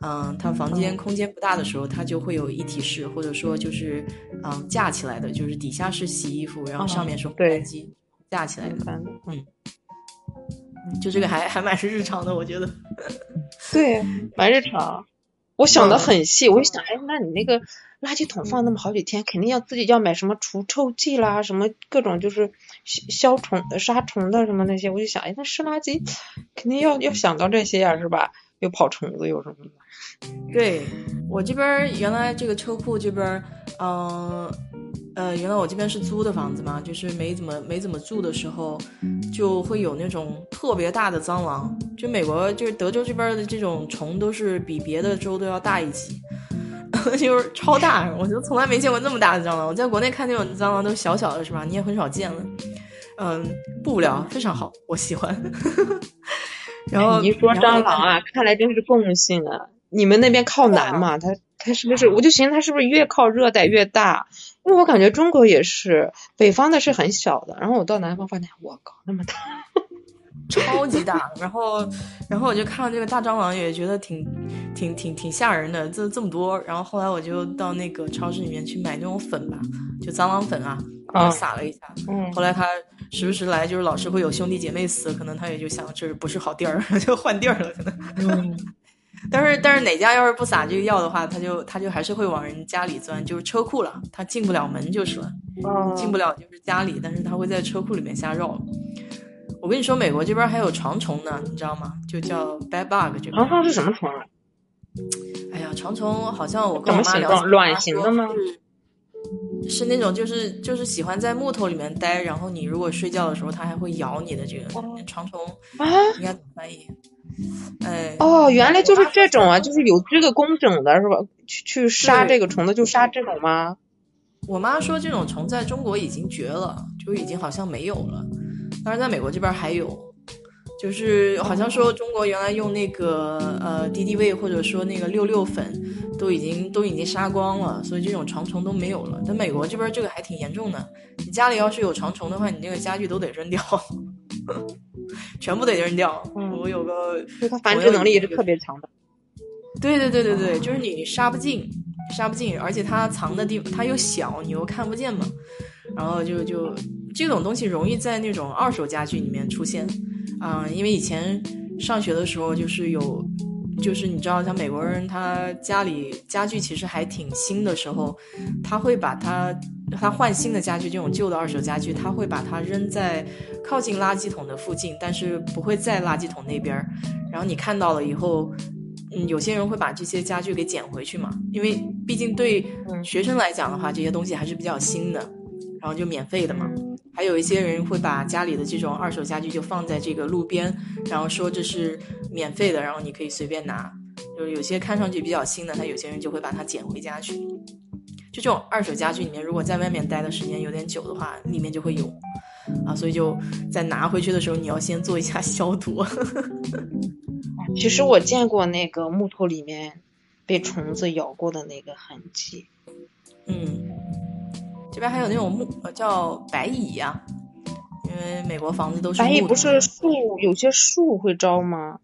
嗯，它房间空间不大的时候，它就会有一体式，或者说就是嗯架起来的，就是底下是洗衣服，然后上面是烘干机架起来的。嗯，就这个还还蛮是日常的，我觉得。*laughs* 对，蛮日常。我想的很细，我想，哎，那你那个垃圾桶放那么好几天，肯定要自己要买什么除臭剂啦，什么各种就是消虫的、杀虫的什么那些，我就想，哎，那湿垃圾肯定要要想到这些呀，是吧？又跑虫子又什么的。对我这边原来这个车库这边，嗯呃，原来我这边是租的房子嘛，就是没怎么没怎么住的时候，就会有那种特别大的蟑螂。就美国就是德州这边的这种虫都是比别的州都要大一级，*laughs* 就是超大，我就从来没见过那么大的蟑螂。我在国内看那种蟑螂都小小的，是吧？你也很少见了。嗯，不无聊，非常好，我喜欢。*laughs* 然后你一说蟑螂啊，看来真是共性啊。你们那边靠南嘛？它它是不是？我就寻思它是不是越靠热带越大？因为我感觉中国也是，北方的是很小的，然后我到南方发现，我靠，那么大，*laughs* 超级大。然后然后我就看到这个大蟑螂，也觉得挺挺挺挺吓人的，这这么多。然后后来我就到那个超市里面去买那种粉吧，就蟑螂粉啊，然后撒了一下。嗯。后来他时不时来，就是老是会有兄弟姐妹死，可能他也就想这不是好地儿，*laughs* 就换地儿了，可能。嗯，*laughs* 但是但是哪家要是不撒这个药的话，他就他就还是会往人家里钻，就是车库了，他进不了门就是了，进不了就是家里，但是他会在车库里面瞎绕。我跟你说，美国这边还有床虫呢，你知道吗？就叫 bed bug 这边。床虫是什么虫啊？哎呀，床虫好像我跟我妈聊？卵形的吗？是那种就是就是喜欢在木头里面待，然后你如果睡觉的时候，它还会咬你的这个床虫啊？应该怎么翻译？哎，哦，原来就是这种啊，就是有这个工整的是吧？去去杀这个虫子就杀这种吗？我妈说这种虫在中国已经绝了，就已经好像没有了，但是在美国这边还有。就是好像说中国原来用那个呃敌敌畏或者说那个六六粉都已经都已经杀光了，所以这种床虫都没有了。但美国这边这个还挺严重的，你家里要是有床虫的话，你那个家具都得扔掉，全部得扔掉。我有个，它繁殖能力也是特别强的。对对对对对，就是你杀不进，杀不进，而且它藏的地方它又小，你又看不见嘛，然后就就这种东西容易在那种二手家具里面出现。嗯，因为以前上学的时候，就是有，就是你知道，像美国人，他家里家具其实还挺新的时候，他会把它，他换新的家具，这种旧的二手家具，他会把它扔在靠近垃圾桶的附近，但是不会在垃圾桶那边儿。然后你看到了以后，嗯，有些人会把这些家具给捡回去嘛，因为毕竟对学生来讲的话，这些东西还是比较新的，然后就免费的嘛。还有一些人会把家里的这种二手家具就放在这个路边，然后说这是免费的，然后你可以随便拿。就是有些看上去比较新的，他有些人就会把它捡回家去。就这种二手家具里面，如果在外面待的时间有点久的话，里面就会有啊，所以就在拿回去的时候，你要先做一下消毒。*laughs* 其实我见过那个木头里面被虫子咬过的那个痕迹。嗯。这边还有那种木叫白蚁呀，因为美国房子都是白蚁，不是树有些树会招吗？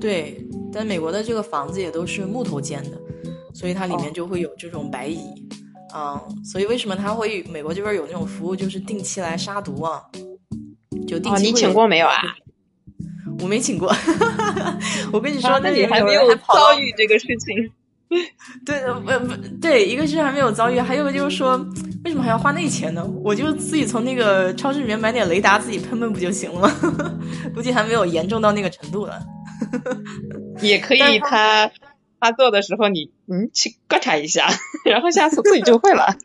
对，但美国的这个房子也都是木头建的，所以它里面就会有这种白蚁。嗯，所以为什么它会美国这边有那种服务，就是定期来杀毒啊？就定期你请过没有啊？我没请过，*laughs* 我跟你说，那你还没有遭遇这个事情。对，不不对，一个是还没有遭遇，还有个就是说，为什么还要花那钱呢？我就自己从那个超市里面买点雷达，自己喷喷不就行了吗？*laughs* 估计还没有严重到那个程度了。*laughs* 也可以，他他做的时候，你你去观察一下，然后下次自己就会了。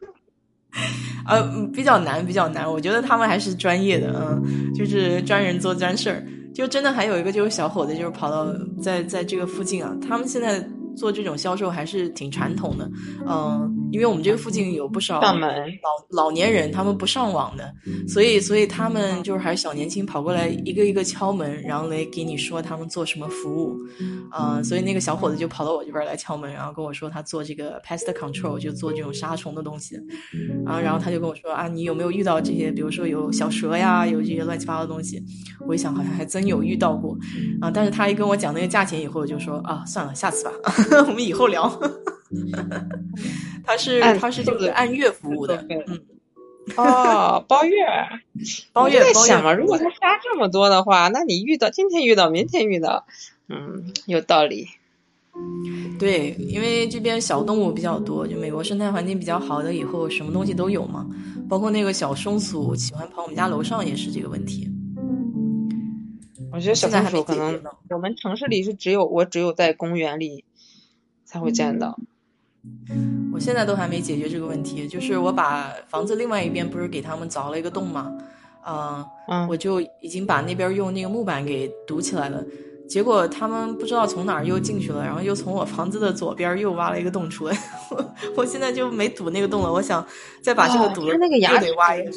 *laughs* 呃，比较难，比较难。我觉得他们还是专业的，嗯，就是专人做专事儿。就真的还有一个就是小伙子，就是跑到在在这个附近啊，他们现在。做这种销售还是挺传统的，嗯，因为我们这个附近有不少老老年人，他们不上网的，所以所以他们就是还是小年轻跑过来一个一个敲门，然后来给你说他们做什么服务，嗯，所以那个小伙子就跑到我这边来敲门，然后跟我说他做这个 pest control，就做这种杀虫的东西，然后然后他就跟我说啊，你有没有遇到这些，比如说有小蛇呀，有这些乱七八糟的东西？我一想好像还真有遇到过，啊，但是他一跟我讲那个价钱以后，我就说啊，算了，下次吧。*laughs* 我们以后聊。*laughs* 他是他是这个按月服务的，嗯，哦，包月，*laughs* 包月。在想嘛，如果他杀这么多的话，那你遇到今天遇到，明天遇到，嗯，有道理。对，因为这边小动物比较多，就美国生态环境比较好的，以后什么东西都有嘛，包括那个小松鼠喜欢跑我们家楼上也是这个问题。我觉得小松鼠可能我们城市里是只有我只有在公园里。才会见到。我现在都还没解决这个问题，就是我把房子另外一边不是给他们凿了一个洞嘛，嗯，我就已经把那边用那个木板给堵起来了。结果他们不知道从哪儿又进去了，然后又从我房子的左边又挖了一个洞出来。*laughs* 我我现在就没堵那个洞了，我想再把这个堵了，那个又得挖一个。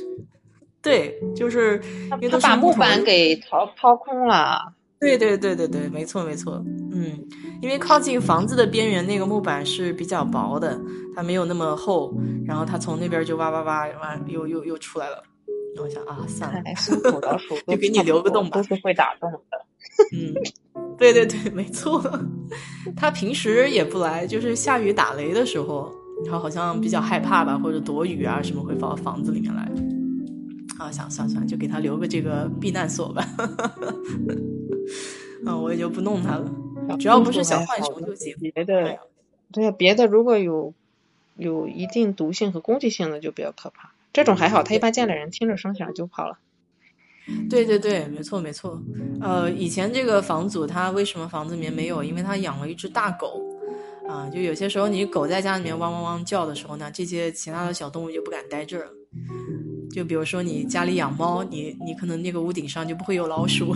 对，就是因为他把木板给掏掏空了。对对对对对，没错没错，嗯。因为靠近房子的边缘那个木板是比较薄的，它没有那么厚，然后它从那边就哇哇哇哇又又又出来了。我想啊，算了，就给你留个洞吧。都是会打洞的。嗯，对对对，没错。它平时也不来，就是下雨打雷的时候，然后好像比较害怕吧，或者躲雨啊什么会跑到房子里面来。啊，想算算就给他留个这个避难所吧。嗯，*laughs* 我也就不弄它了，只要不是小浣熊就行。别的，对别的如果有有一定毒性和攻击性的就比较可怕。这种还好，它一般见了人听着声响就跑了。对对对，没错没错。呃，以前这个房主他为什么房子里面没有？因为他养了一只大狗。啊，就有些时候你狗在家里面汪汪汪叫的时候呢，这些其他的小动物就不敢待这儿。就比如说你家里养猫，你你可能那个屋顶上就不会有老鼠。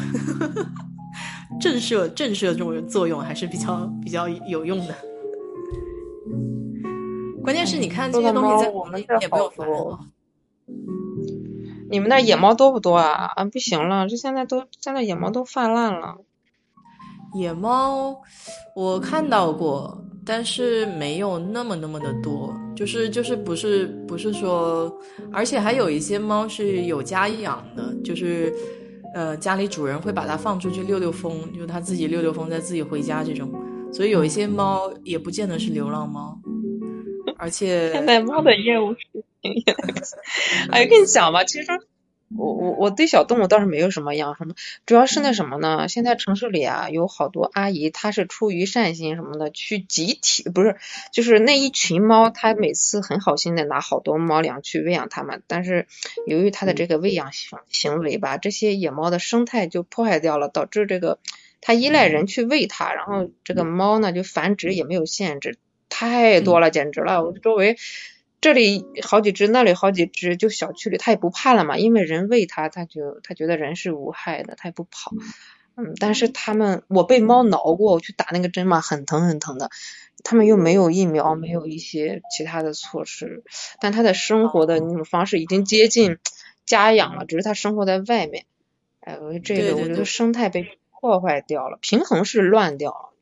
*laughs* 震慑震慑这种作用还是比较比较有用的。关键是你看这些东西在我们也没有烦恼。你们那野猫多不多啊？啊，不行了，这现在都现在野猫都泛滥了。野猫我看到过，但是没有那么那么的多，就是就是不是不是说，而且还有一些猫是有家养的，就是呃家里主人会把它放出去溜溜风，就它自己溜溜风再自己回家这种，所以有一些猫也不见得是流浪猫，而且现在猫的业务是。*laughs* 哎，跟你讲吧，其实我我我对小动物倒是没有什么养什么，主要是那什么呢？现在城市里啊，有好多阿姨，她是出于善心什么的，去集体不是，就是那一群猫，她每次很好心的拿好多猫粮去喂养它们，但是由于它的这个喂养行行为吧，这些野猫的生态就破坏掉了，导致这个它依赖人去喂它，然后这个猫呢就繁殖也没有限制，太多了，简直了，我周围。这里好几只，那里好几只，就小区里它也不怕了嘛，因为人喂它，它就它觉得人是无害的，它也不跑。嗯，但是他们，我被猫挠过，我去打那个针嘛，很疼很疼的。他们又没有疫苗，没有一些其他的措施，但它的生活的那种方式已经接近家养了，只是它生活在外面。哎，我觉得这个我觉得生态被破坏掉了，平衡是乱掉了。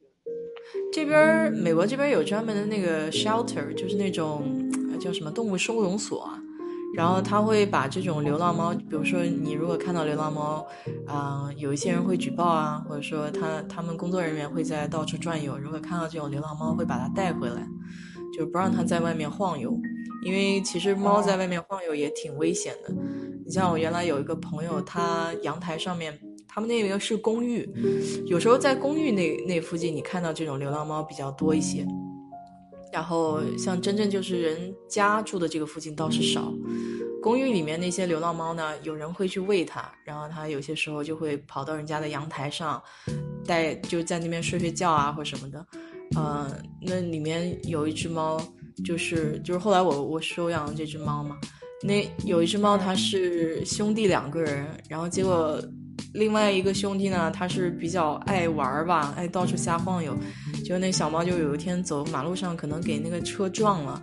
这边美国这边有专门的那个 shelter，就是那种。叫什么动物收容所啊，然后他会把这种流浪猫，比如说你如果看到流浪猫，啊，有一些人会举报啊，或者说他他们工作人员会在到处转悠，如果看到这种流浪猫，会把它带回来，就不让它在外面晃悠，因为其实猫在外面晃悠也挺危险的。你像我原来有一个朋友，他阳台上面，他们那个是公寓，有时候在公寓那那附近，你看到这种流浪猫比较多一些。然后像真正就是人家住的这个附近倒是少，公寓里面那些流浪猫呢，有人会去喂它，然后它有些时候就会跑到人家的阳台上，带就在那边睡睡觉啊或什么的，呃，那里面有一只猫，就是就是后来我我收养了这只猫嘛，那有一只猫它是兄弟两个人，然后结果。另外一个兄弟呢，他是比较爱玩吧，爱到处瞎晃悠。就那小猫，就有一天走马路上，可能给那个车撞了，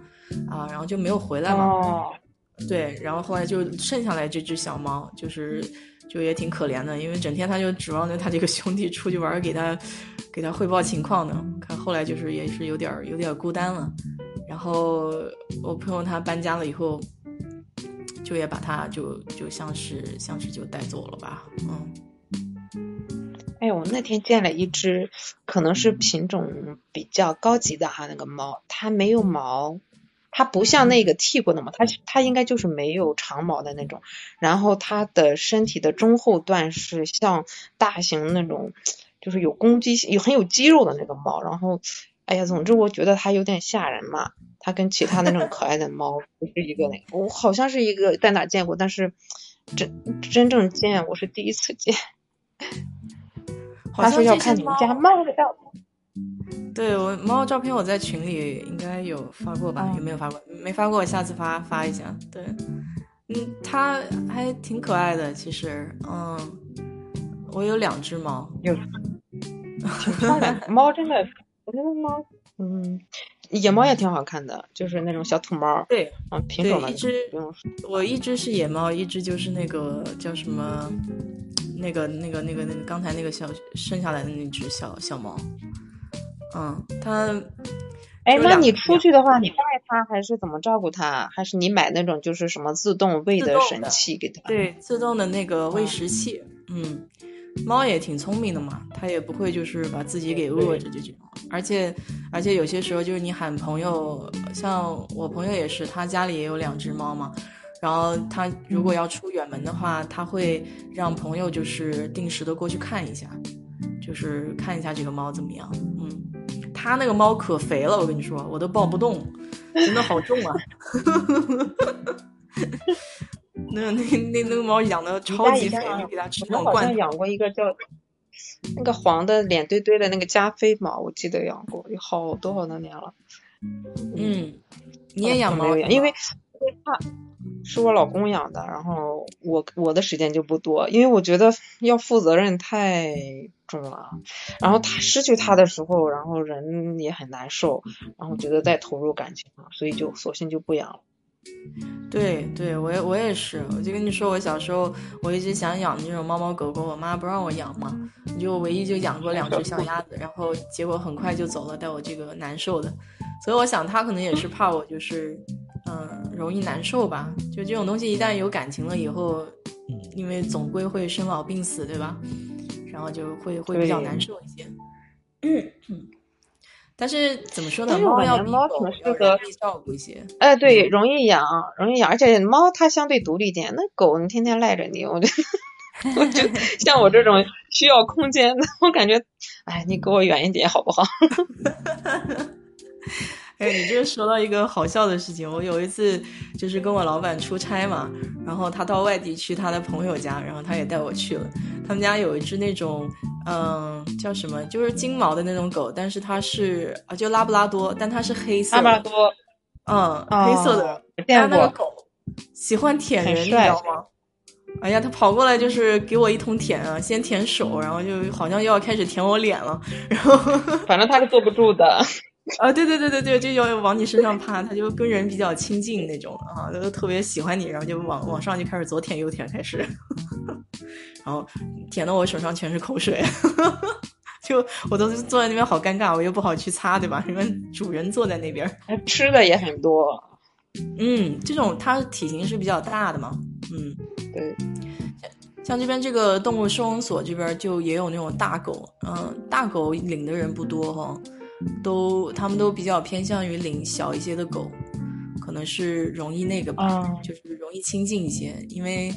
啊，然后就没有回来嘛。对，然后后来就剩下来这只小猫，就是就也挺可怜的，因为整天它就指望着它这个兄弟出去玩，给它给它汇报情况呢。看后来就是也是有点有点孤单了。然后我朋友他搬家了以后。就也把它就就像是像是就带走了吧，嗯。哎，我那天见了一只，可能是品种比较高级的哈，那个猫，它没有毛，它不像那个剃过的嘛，它它应该就是没有长毛的那种。然后它的身体的中后段是像大型那种，就是有攻击性、有很有肌肉的那个猫。然后，哎呀，总之我觉得它有点吓人嘛。它跟其他那种可爱的猫不是一个那个，我好像是一个在哪见过，但是真真正见我是第一次见。他说要看你们家猫的照片。对我猫照片我在群里应该有发过吧？有没有发过？没发过，下次发发一下。对，嗯，它还挺可爱的，其实，嗯，我有两只猫，有，*laughs* 挺漂亮。猫真的，我觉得猫，嗯。野猫也挺好看的，就是那种小土猫。对，啊，品种的一只，我一只是野猫，一只就是那个叫什么，那个那个那个那个刚才那个小生下来的那只小小猫。嗯，它，哎，那你出去的话，你带它还是怎么照顾它？还是你买那种就是什么自动喂的神器给它？对，自动的那个喂食器。嗯。猫也挺聪明的嘛，它也不会就是把自己给饿着这种，而且而且有些时候就是你喊朋友，像我朋友也是，他家里也有两只猫嘛，然后他如果要出远门的话，他会让朋友就是定时的过去看一下，就是看一下这个猫怎么样。嗯，他那个猫可肥了，我跟你说，我都抱不动，真的好重啊。*laughs* 那那那那个猫养的超级肥，就给它吃那种罐。好像养过一个叫那个黄的脸堆堆的那个加菲猫，我记得养过，有好多好多年了。嗯，你也养猫？因为因为它是我老公养的，然后我我的时间就不多，因为我觉得要负责任太重了。然后他失去他的时候，然后人也很难受，然后觉得再投入感情了，所以就索性就不养了。对对，我也我也是，我就跟你说，我小时候我一直想养那种猫猫狗狗，我妈不让我养嘛，就唯一就养过两只小鸭子，然后结果很快就走了，带我这个难受的，所以我想他可能也是怕我就是嗯容易难受吧，就这种东西一旦有感情了以后，因为总归会生老病死，对吧？然后就会会比较难受一些。嗯。但是怎么说呢？猫要猫挺适合照顾一些。哎，对，容易养，容易养，而且猫它相对独立点。那狗你天天赖着你，我觉得我就 *laughs* 像我这种需要空间的，我感觉，哎，你给我远一点好不好？*laughs* 哎，你这说到一个好笑的事情，我有一次就是跟我老板出差嘛，然后他到外地去他的朋友家，然后他也带我去了。他们家有一只那种，嗯，叫什么，就是金毛的那种狗，但是它是啊，就拉布拉多，但它是黑色。拉布拉多，嗯，黑色的。它那个狗喜欢舔人，你知道吗？哎呀，他跑过来就是给我一通舔啊，先舔手，然后就好像又要开始舔我脸了，然后反正他是坐不住的。啊，*laughs* 对对对对对，就要往你身上趴，它就跟人比较亲近那种啊，就特别喜欢你，然后就往往上就开始左舔右舔开始，*laughs* 然后舔的我手上全是口水，*laughs* 就我都坐在那边好尴尬，我又不好去擦，对吧？因为主人坐在那边，吃的也很多，嗯，这种它体型是比较大的嘛，嗯，对，像这边这个动物收容所这边就也有那种大狗，嗯，大狗领的人不多哈。都，他们都比较偏向于领小一些的狗，可能是容易那个吧，就是容易亲近一些。因为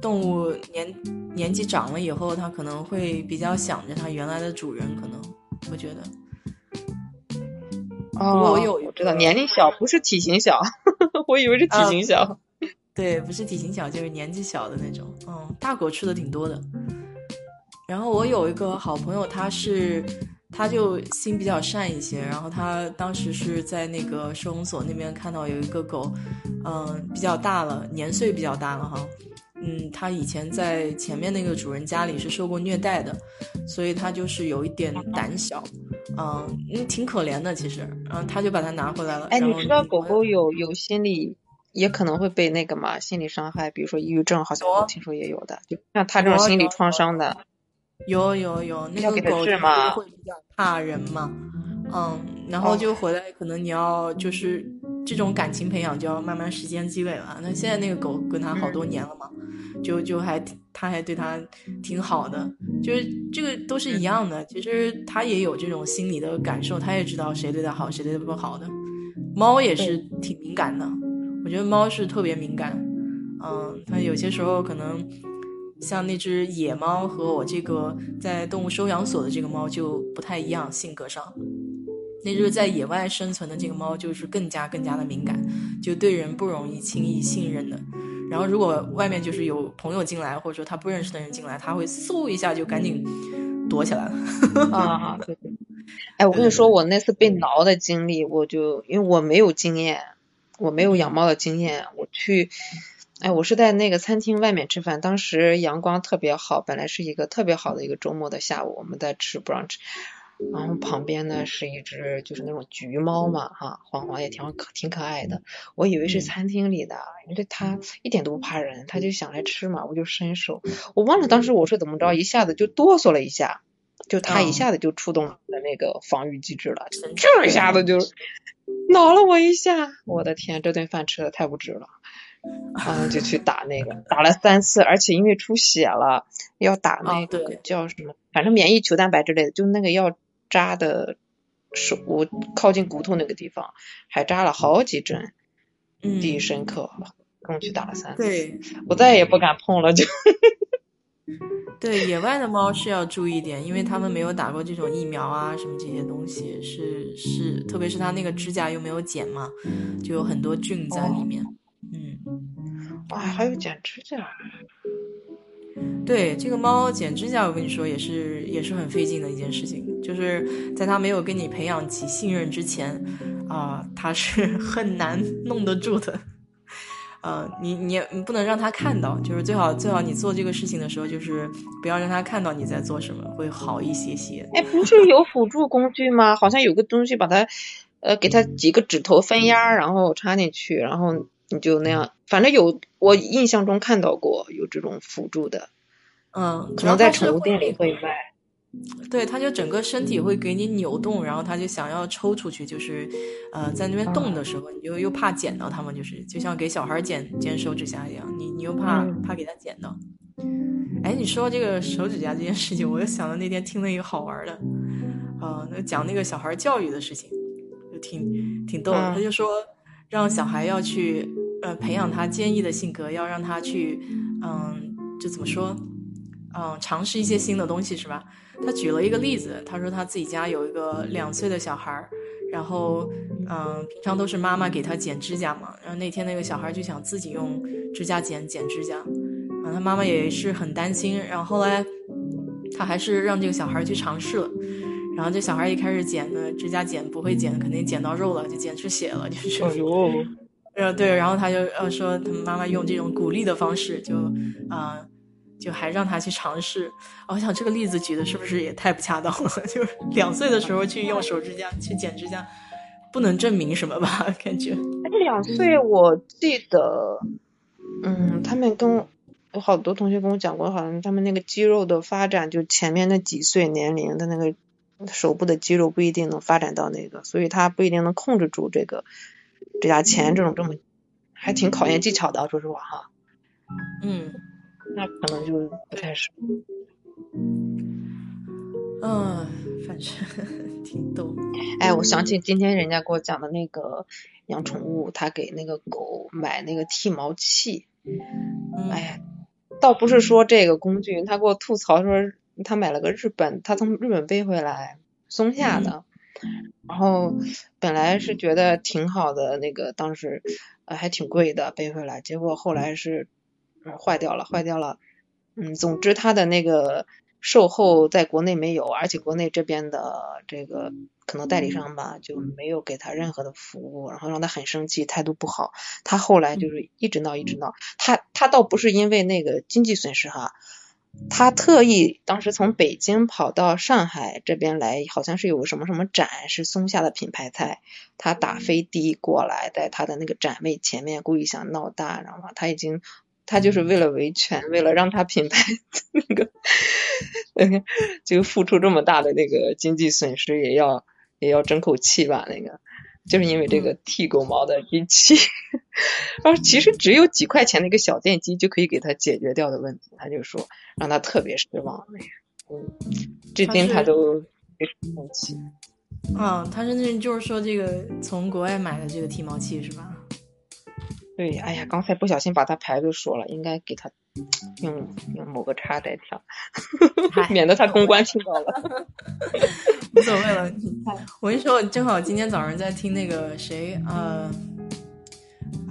动物年年纪长了以后，它可能会比较想着它原来的主人，可能我觉得。哦，我有我知道，年龄小不是体型小，*laughs* 我以为是体型小。对，不是体型小，就是年纪小的那种。嗯，大狗吃的挺多的。然后我有一个好朋友，他是。他就心比较善一些，然后他当时是在那个收容所那边看到有一个狗，嗯，比较大了，年岁比较大了哈，嗯，他以前在前面那个主人家里是受过虐待的，所以他就是有一点胆小，嗯，挺可怜的其实，然后，他就把它拿回来了。哎，你知道狗狗有有心理，也可能会被那个嘛心理伤害，比如说抑郁症，好像我听说也有的，就像他这种心理创伤的。有有有，那个狗就是会比较怕人嘛，嗯，然后就回来，可能你要就是这种感情培养就要慢慢时间积累了。那现在那个狗跟他好多年了嘛，就就还他还对他挺好的，就是这个都是一样的。其实他也有这种心理的感受，他也知道谁对他好，谁对他不好的。猫也是挺敏感的，我觉得猫是特别敏感，嗯，它有些时候可能。像那只野猫和我这个在动物收养所的这个猫就不太一样，性格上，那只在野外生存的这个猫就是更加更加的敏感，就对人不容易轻易信任的。然后如果外面就是有朋友进来，或者说他不认识的人进来，他会嗖一下就赶紧躲起来了。啊，*laughs* 对对。哎，我跟你说，我那次被挠的经历，我就因为我没有经验，我没有养猫的经验，我去。哎，我是在那个餐厅外面吃饭，当时阳光特别好，本来是一个特别好的一个周末的下午，我们在吃 brunch，然后旁边呢是一只就是那种橘猫嘛，哈，黄黄也挺可挺可爱的，我以为是餐厅里的，因为它一点都不怕人，它就想来吃嘛，我就伸手，我忘了当时我是怎么着，一下子就哆嗦了一下，就它一下子就触动了那个防御机制了，这一下子就挠了我一下，我的天，这顿饭吃的太不值了。*laughs* 然后就去打那个，打了三次，而且因为出血了，要打那个叫什么，反正免疫球蛋白之类的，就那个要扎的手，靠近骨头那个地方，还扎了好几针，第一深刻，跟我去打了三次，对，我再也不敢碰了，就。*laughs* 对，野外的猫是要注意点，因为它们没有打过这种疫苗啊，什么这些东西是是，特别是它那个指甲又没有剪嘛，就有很多菌在里面。嗯，哇，还有剪指甲。对，这个猫剪指甲，我跟你说也是也是很费劲的一件事情，就是在它没有跟你培养起信任之前，啊，它是 *laughs* 很难弄得住的。呃，你你你不能让它看到，就是最好最好你做这个事情的时候，就是不要让它看到你在做什么，会好一些些。哎，不是有辅助工具吗？好像有个东西把它，呃，给它几个指头分压，然后插进去，然后你就那样。反正有，我印象中看到过有这种辅助的。嗯，可能在宠物店里会卖。对，它就整个身体会给你扭动，然后它就想要抽出去，就是，呃，在那边动的时候，你就又怕剪到它们，就是就像给小孩剪剪手指甲一样，你你又怕怕给它剪到。哎，你说这个手指甲这件事情，我又想到那天听了一个好玩的，啊，那讲那个小孩教育的事情，就挺挺逗的。他就说让小孩要去呃培养他坚毅的性格，要让他去嗯，就怎么说，嗯，尝试一些新的东西，是吧？他举了一个例子，他说他自己家有一个两岁的小孩儿，然后，嗯，平常都是妈妈给他剪指甲嘛，然后那天那个小孩就想自己用指甲剪剪指甲，然后他妈妈也是很担心，然后后来他还是让这个小孩去尝试了，然后这小孩一开始剪呢，指甲剪不会剪，肯定剪到肉了，就剪出血了，就是，哎呦，*laughs* 呃对，然后他就呃说他们妈妈用这种鼓励的方式，就啊。就还让他去尝试，我想这个例子举的是不是也太不恰当了？*laughs* 就是两岁的时候去用手指甲去剪指甲，不能证明什么吧？感觉。两岁，我记得，嗯，他们跟我好多同学跟我讲过，好像他们那个肌肉的发展，就前面那几岁年龄的那个手部的肌肉不一定能发展到那个，所以他不一定能控制住这个指甲钳这种这么，还挺考验技巧的，说实话哈。嗯。那可能就不太熟。嗯，反正 *laughs* 挺逗。哎，我想起今天人家给我讲的那个养宠物，他给那个狗买那个剃毛器。哎呀，倒不是说这个工具，他给我吐槽说他买了个日本，他从日本背回来松下的，然后本来是觉得挺好的，那个当时还挺贵的背回来，结果后来是。坏掉了，坏掉了。嗯，总之他的那个售后在国内没有，而且国内这边的这个可能代理商吧就没有给他任何的服务，然后让他很生气，态度不好。他后来就是一直闹，一直闹。他他倒不是因为那个经济损失哈，他特意当时从北京跑到上海这边来，好像是有个什么什么展，是松下的品牌菜，他打飞的过来，在他的那个展位前面故意想闹大，然后他已经。他就是为了维权，为了让他品牌 *laughs* 那个那个就付出这么大的那个经济损失，也要也要争口气吧？那个就是因为这个剃狗毛的机器，啊，其实只有几块钱的一个小电机就可以给他解决掉的问题，他就说让他特别失望。那个，嗯，至今他都非常生气。啊，他是那，就是说这个从国外买的这个剃毛器是吧？对，哎呀，刚才不小心把他牌子说了，应该给他用用某个叉代跳，*laughs* 免得他公关听到了。*laughs* 无所谓了，*laughs* 我跟你说，正好今天早上在听那个谁，呃，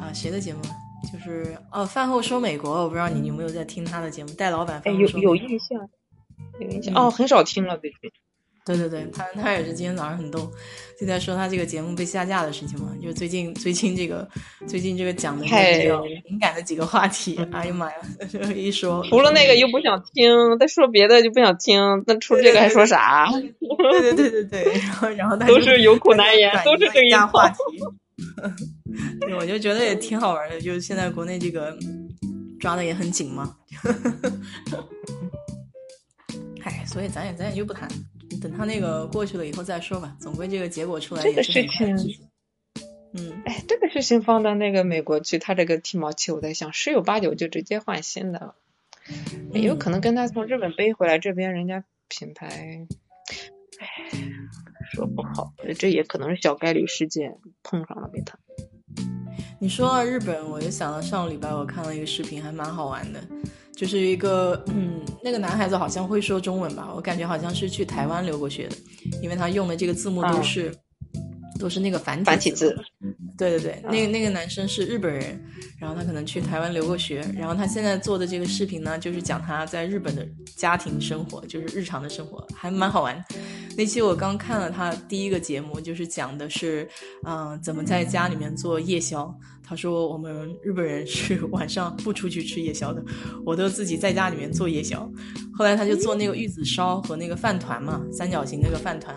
啊，谁的节目？就是哦，饭后说美国，我不知道你有没有在听他的节目，戴老板。哎，有有印象，有印象。哦，很少听了，对 *laughs* 对。对对对，他他也是今天早上很逗，就在说他这个节目被下架的事情嘛，就最近最近这个最近这个讲的比较敏感的几个话题，哎呀妈呀，*laughs* 一说 *laughs* 除了那个又不想听，再说别的就不想听，那除了这个还说啥？对对对对对，然后然后都是有苦难言，都是这一话题。*laughs* 对，我就觉得也挺好玩的，就是现在国内这个抓的也很紧嘛。*laughs* 哎，所以咱也咱也就不谈。等他那个过去了以后再说吧，总归这个结果出来这个事情，嗯，哎，这个事情放到那个美国去，他这个剃毛器，我在想，十有八九就直接换新的了，也有可能跟他从日本背回来这边人家品牌，哎，说不好，这也可能是小概率事件碰上了给他。你说到日本，我就想到上个礼拜我看了一个视频，还蛮好玩的，就是一个嗯，那个男孩子好像会说中文吧，我感觉好像是去台湾留过学的，因为他用的这个字幕都是、都是那个繁繁体字。对对对，那个那个男生是日本人，然后他可能去台湾留过学，然后他现在做的这个视频呢，就是讲他在日本的家庭生活，就是日常的生活，还蛮好玩。那期我刚看了他第一个节目，就是讲的是，嗯、怎么在家里面做夜宵。他说我们日本人是晚上不出去吃夜宵的，我都自己在家里面做夜宵。后来他就做那个玉子烧和那个饭团嘛，三角形那个饭团。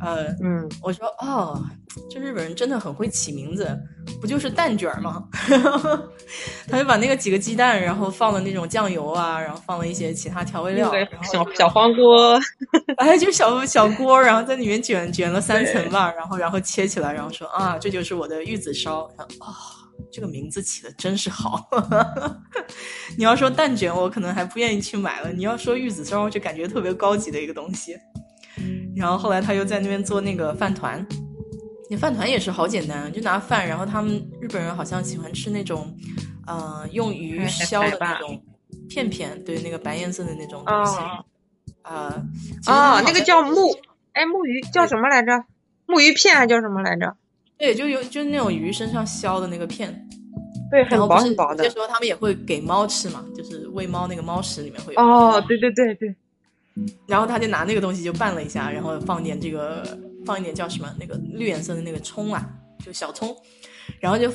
呃，嗯，我说哦，这日本人真的很会起名字，不就是蛋卷儿吗？*laughs* 他就把那个几个鸡蛋，然后放了那种酱油啊，然后放了一些其他调味料，那然后小小黄锅，*laughs* 哎，就小小锅，然后在里面卷卷了三层吧，然后然后切起来，然后说啊，这就是我的玉子烧。然后啊、这个名字起的真是好。*laughs* 你要说蛋卷，我可能还不愿意去买了。你要说玉子烧，就感觉特别高级的一个东西。然后后来他又在那边做那个饭团，那饭团也是好简单，就拿饭，然后他们日本人好像喜欢吃那种，呃，用鱼哎削的那种片片，对，那个白颜色的那种东西。哦呃，其实他们哦，那个叫木，哎，木鱼叫什么来着？木鱼片还叫什么来着？对，就有就是那种鱼身上削的那个片，对，很薄很薄的有些。时候他们也会给猫吃嘛，就是喂猫那个猫食里面会有。哦，对对对对，然后他就拿那个东西就拌了一下，然后放点这个放一点叫什么那个绿颜色的那个葱啊，就小葱，然后就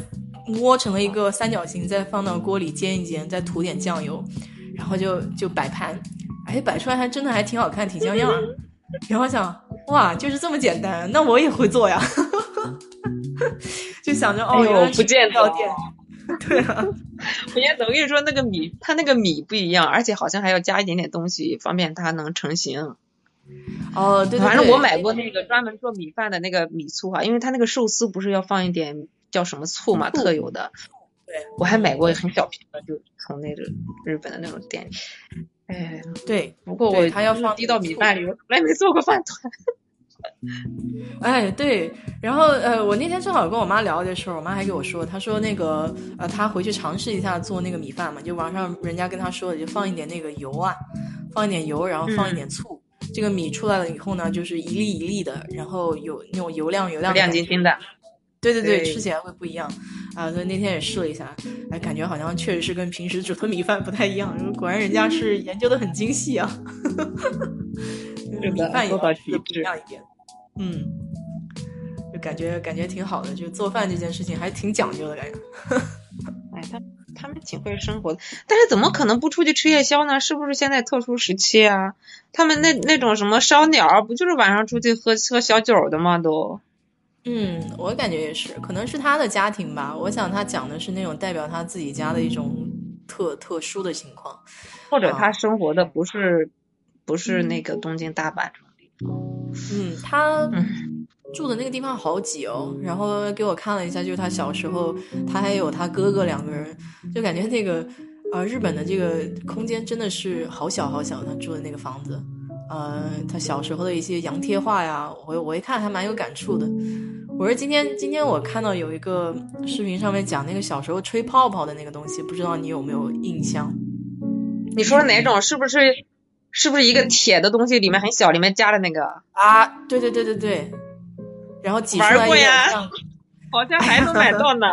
窝成了一个三角形，再放到锅里煎一煎，再涂点酱油，然后就就摆盘，哎，摆出来还真的还挺好看，挺像样儿。*laughs* 然后想，哇，就是这么简单，那我也会做呀。*laughs* 就想着哦，原来见得药店。对啊，*laughs* 我跟等于说那个米，它那个米不一样，而且好像还要加一点点东西，方便它能成型。哦，对对对，反正我买过那个专门做米饭的那个米醋啊，因为它那个寿司不是要放一点叫什么醋嘛，特有的。对，我还买过很小瓶的，就从那个日本的那种店里。哎，对，不过我他要放滴到米饭里，我从来没做过饭团。*laughs* 哎，对，然后呃，我那天正好跟我妈聊的时候，我妈还给我说，她说那个呃，她回去尝试一下做那个米饭嘛，就网上人家跟她说的，就放一点那个油啊，放一点油，然后放一点醋，这个米出来了以后呢，就是一粒一粒的，然后有那种油亮油亮的亮晶晶的。对对对，对吃起来会不一样啊、所以那天也试了一下，哎，感觉好像确实是跟平时煮的米饭不太一样。果然人家是研究的很精细啊，*laughs* 是的米饭也不一样一点。嗯，就感觉感觉挺好的，就做饭这件事情还挺讲究的感觉。哎，他他们挺会生活的，但是怎么可能不出去吃夜宵呢？是不是现在特殊时期啊？他们那那种什么烧鸟，不就是晚上出去喝喝小酒的吗？都。嗯，我感觉也是，可能是他的家庭吧。我想他讲的是那种代表他自己家的一种特特殊的情况。或者他生活的不是、不是那个东京、大阪这种地方。嗯，他嗯住的那个地方好挤哦，然后给我看了一下，就是他小时候，他还有他哥哥两个人，就感觉那个呃日本的这个空间真的是好小好小，他住的那个房子，呃，他小时候的一些洋贴画呀，我我一看还蛮有感触的。我说今天今天我看到有一个视频上面讲那个小时候吹泡泡的那个东西，不知道你有没有印象？你说的哪种？是不是是不是一个铁的东西，里面很小，里面加的那个？啊，对对对对对，然后挤出来玩过呀一个像 *laughs* 好像还能买到呢。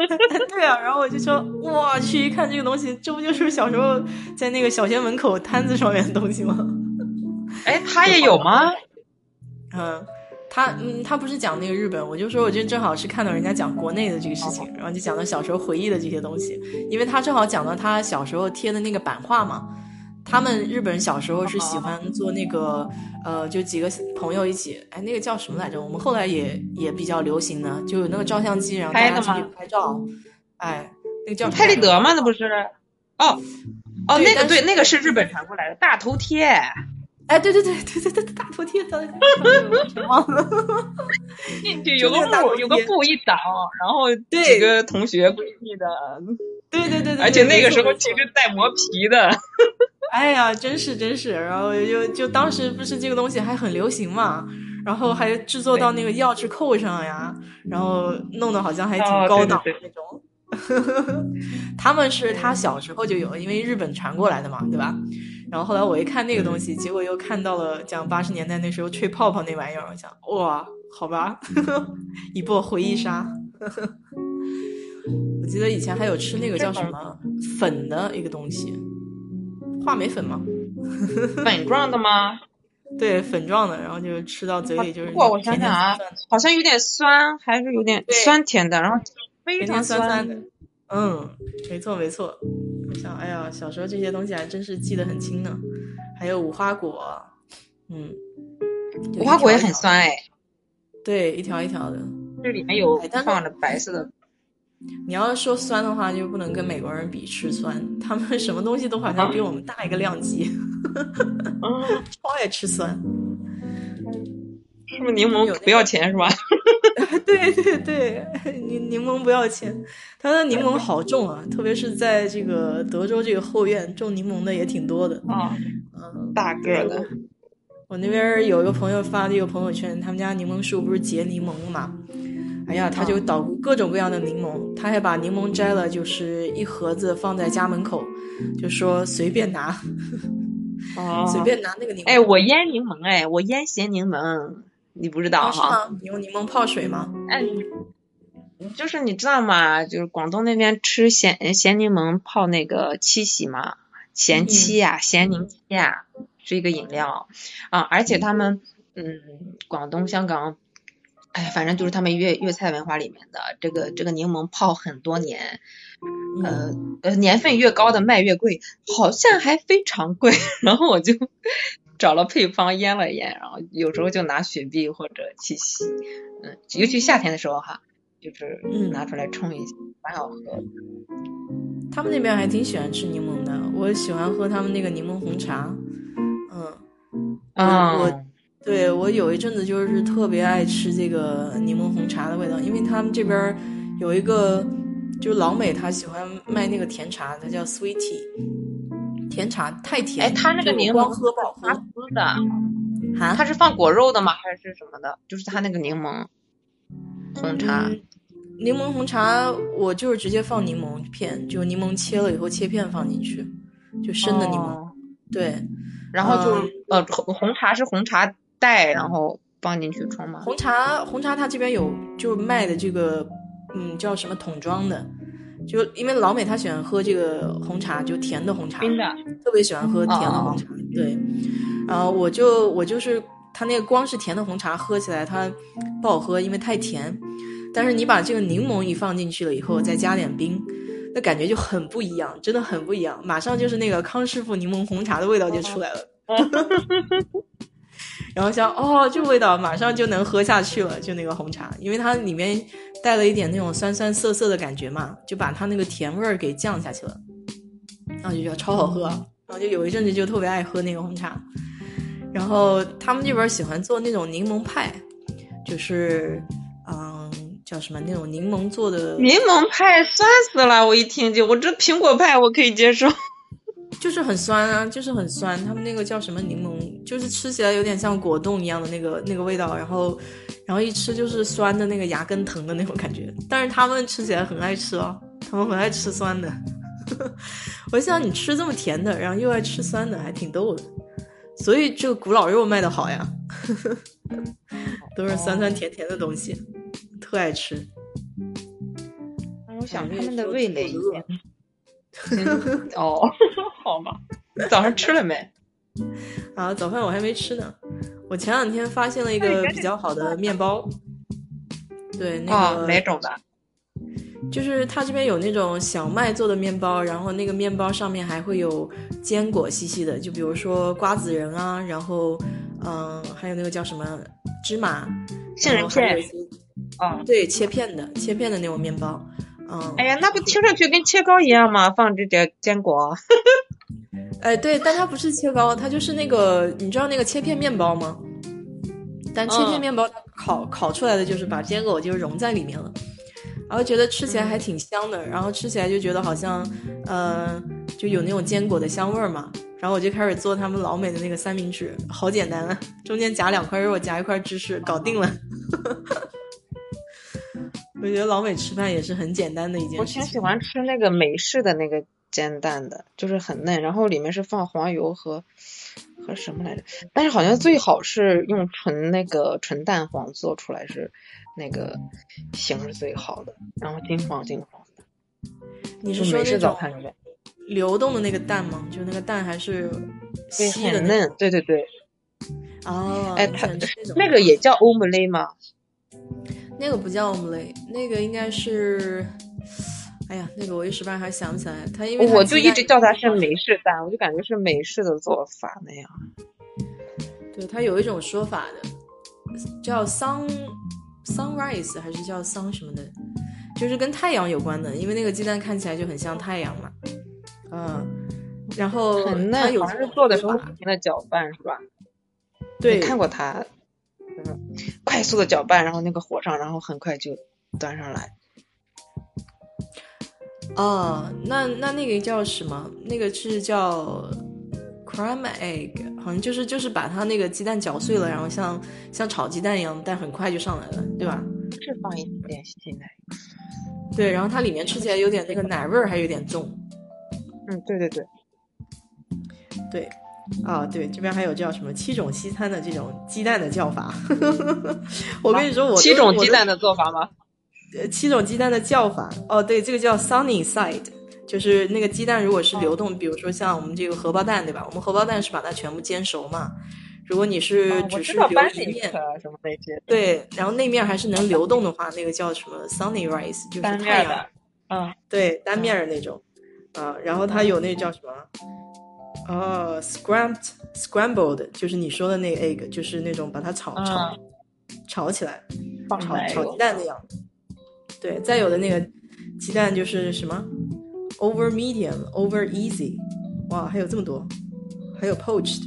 *laughs* 对啊，然后我就说，我去一看这个东西，这不就是小时候在那个小学门口摊子上面的东西吗？哎，他也有吗？嗯，他嗯，他不是讲那个日本，我就说，我就正好是看到人家讲国内的这个事情，然后就讲到小时候回忆的这些东西，因为他正好讲到他小时候贴的那个版画嘛。他们日本人小时候是喜欢做那个，呃，就几个朋友一起，哎，那个叫什么来着？我们后来也也比较流行的，就有那个照相机，然后大家出去拍照，哎，那个叫什么拍立来着得吗？那不是？哦哦，那个对，那个是日本传过来的大头贴。哎，对对对对对对，大头贴，*laughs* 大头贴，全忘了。*laughs* 进去有个布，有个布一挡，然后对几个同学闺蜜的，对对对对，而且那个时候其实带磨皮的。*laughs* 哎呀，真是真是，然后就就当时不是这个东西还很流行嘛，然后还制作到那个钥匙扣上呀，然后弄得好像还挺高档的那种。他们是他小时候就有，因为日本传过来的嘛，对吧？然后后来我一看那个东西，结果又看到了讲八十年代那时候吹泡泡那玩意儿，我想哇，好吧，*laughs* 一波回忆杀。*laughs* 我记得以前还有吃那个叫什么粉的一个东西，话梅粉吗？*laughs* 粉状的吗？对，粉状的，然后就吃到嘴里就是。不过我想想啊，好像有点酸，还是有点酸甜的，然后非常酸酸的。嗯，没错没错。哎呀，小时候这些东西还真是记得很清呢。还有无花果，嗯，无花果也很酸哎。对，一条一条的，这里面有放着白色的。你要说酸的话，就不能跟美国人比吃酸，他们什么东西都好像比我们大一个量级。*laughs* 超爱吃酸。是不是柠檬不要钱是吧？*laughs* 对 *laughs* 对对，柠柠檬不要钱。它的柠檬好重啊，特别是在这个德州这个后院种柠檬的也挺多的啊，嗯，大个的。我那边有一个朋友发的一个朋友圈，他们家柠檬树不是结柠檬嘛？哎呀，他就捣鼓各种各样的柠檬，他还把柠檬摘了，就是一盒子放在家门口，就说随便拿，哦，随便拿那个柠檬。哎，我腌柠檬，哎，我腌咸柠檬。你不知道哈？你用柠檬泡水吗？哎，就是你知道吗？就是广东那边吃咸咸柠檬泡那个七喜嘛，咸七呀，咸柠七呀，是一个饮料啊。而且他们，嗯，广东、香港，哎，反正就是他们粤粤菜文化里面的这个这个柠檬泡很多年，呃呃，年份越高的卖越贵，好像还非常贵。*laughs* 然后我就。找了配方腌了腌，然后有时候就拿雪碧或者七喜，嗯，尤其夏天的时候哈，就是拿出来冲一下，蛮好喝。他们那边还挺喜欢吃柠檬的，我喜欢喝他们那个柠檬红茶，嗯，啊，我对我有一阵子就是特别爱吃这个柠檬红茶的味道，因为他们这边有一个就是老美他喜欢卖那个甜茶，它叫 Sweetie。甜茶太甜，哎，它那个柠檬喝不好喝的，啊，他是放果肉的吗？还是什么的？就是它那个柠檬红茶，柠檬红茶，我就是直接放柠檬片，就柠檬切了以后切片放进去，就生的柠檬，对，然后就呃红红茶是红茶袋，然后放进去冲吗？红茶红茶，它这边有就卖的这个，嗯，叫什么桶装的。就因为老美他喜欢喝这个红茶，就甜的红茶，冰的，特别喜欢喝甜的红茶。对，然后我就我就是他那个光是甜的红茶喝起来它不好喝，因为太甜。但是你把这个柠檬一放进去了以后，再加点冰，那感觉就很不一样，真的很不一样。马上就是那个康师傅柠檬红茶的味道就出来了。*laughs* 然后像哦，这味道马上就能喝下去了，就那个红茶，因为它里面带了一点那种酸酸涩涩的感觉嘛，就把它那个甜味儿给降下去了，然后就觉得超好喝，然后就有一阵子就特别爱喝那个红茶。然后他们这边喜欢做那种柠檬派，就是嗯叫什么那种柠檬做的柠檬派酸死了，我一听就我这苹果派我可以接受。*laughs* 就是很酸啊，就是很酸。他们那个叫什么柠檬，就是吃起来有点像果冻一样的那个那个味道，然后，然后一吃就是酸的那个牙根疼的那种感觉。但是他们吃起来很爱吃哦，他们很爱吃酸的。*laughs* 我想你吃这么甜的，然后又爱吃酸的，还挺逗的。所以这个古老肉卖的好呀，*laughs* 都是酸酸甜甜的东西，特爱吃。我想他们的味蕾。*laughs* 哦，好吧，早上吃了没？啊，早饭我还没吃呢。我前两天发现了一个比较好的面包，对，那个哪种的？就是他这边有那种小麦做的面包，然后那个面包上面还会有坚果细细的，就比如说瓜子仁啊，然后嗯，还有那个叫什么芝麻、杏仁片，哦，对，切片的，切片的那种面包。嗯，哎呀，那不听上去跟切糕一样吗？放这点坚果。*laughs* 哎，对，但它不是切糕，它就是那个，你知道那个切片面包吗？但切片面包它烤烤出来的就是把坚果就融在里面了，然后觉得吃起来还挺香的，然后吃起来就觉得好像，呃，就有那种坚果的香味儿嘛，然后我就开始做他们老美的那个三明治，好简单啊，中间夹两块肉，夹一块芝士，搞定了。*laughs* 我觉得老美吃饭也是很简单的一件事情。我挺喜欢吃那个美式的那个煎蛋的，就是很嫩，然后里面是放黄油和和什么来着？但是好像最好是用纯那个纯蛋黄做出来是那个形是最好的，然后金黄金黄的。你是说那种早餐里面流动的那个蛋吗？就那个蛋还是对稀的很嫩，对对对。哦，哎，它它那个也叫欧姆雷吗？那个不叫 omelette，那个应该是，哎呀，那个我一时半还想不起来。他因为它我就一直叫它是美式蛋，我就感觉是美式的做法那样。对，它有一种说法的，叫 sun sunrise 还是叫 sun 什么的，就是跟太阳有关的，因为那个鸡蛋看起来就很像太阳嘛。嗯，然后很嫩，它有是做的时候不停的搅拌是吧？对看过它，嗯，快速的搅拌，然后那个火上，然后很快就端上来。哦，那那那个叫什么？那个是叫 crumb egg，好像就是就是把它那个鸡蛋搅碎了，然后像像炒鸡蛋一样，但很快就上来了，对吧？是放一点鲜奶。对，然后它里面吃起来有点那个奶味儿，还有点重。嗯，对对对，对，啊，对，这边还有叫什么七种西餐的这种鸡蛋的叫法。*laughs* 我跟你说，我七种鸡蛋的的做法吗？呃七种鸡蛋的叫法。哦，对，这个叫 sunny side，就是那个鸡蛋如果是流动，比如说像我们这个荷包蛋，对吧？我们荷包蛋是把它全部煎熟嘛。如果你是只是知道班留一面，啊什么那些对，然后那面还是能流动的话，那个叫什么 sunny rice，就是太阳嗯，对，单面的那种，啊，然后它有那叫什么？哦，scrambled scrambled，就是你说的那个 egg，就是那种把它炒炒、炒起来，放炒炒鸡蛋那样。对，再有的那个鸡蛋就是什么 over medium over easy，哇，还有这么多，还有 poached，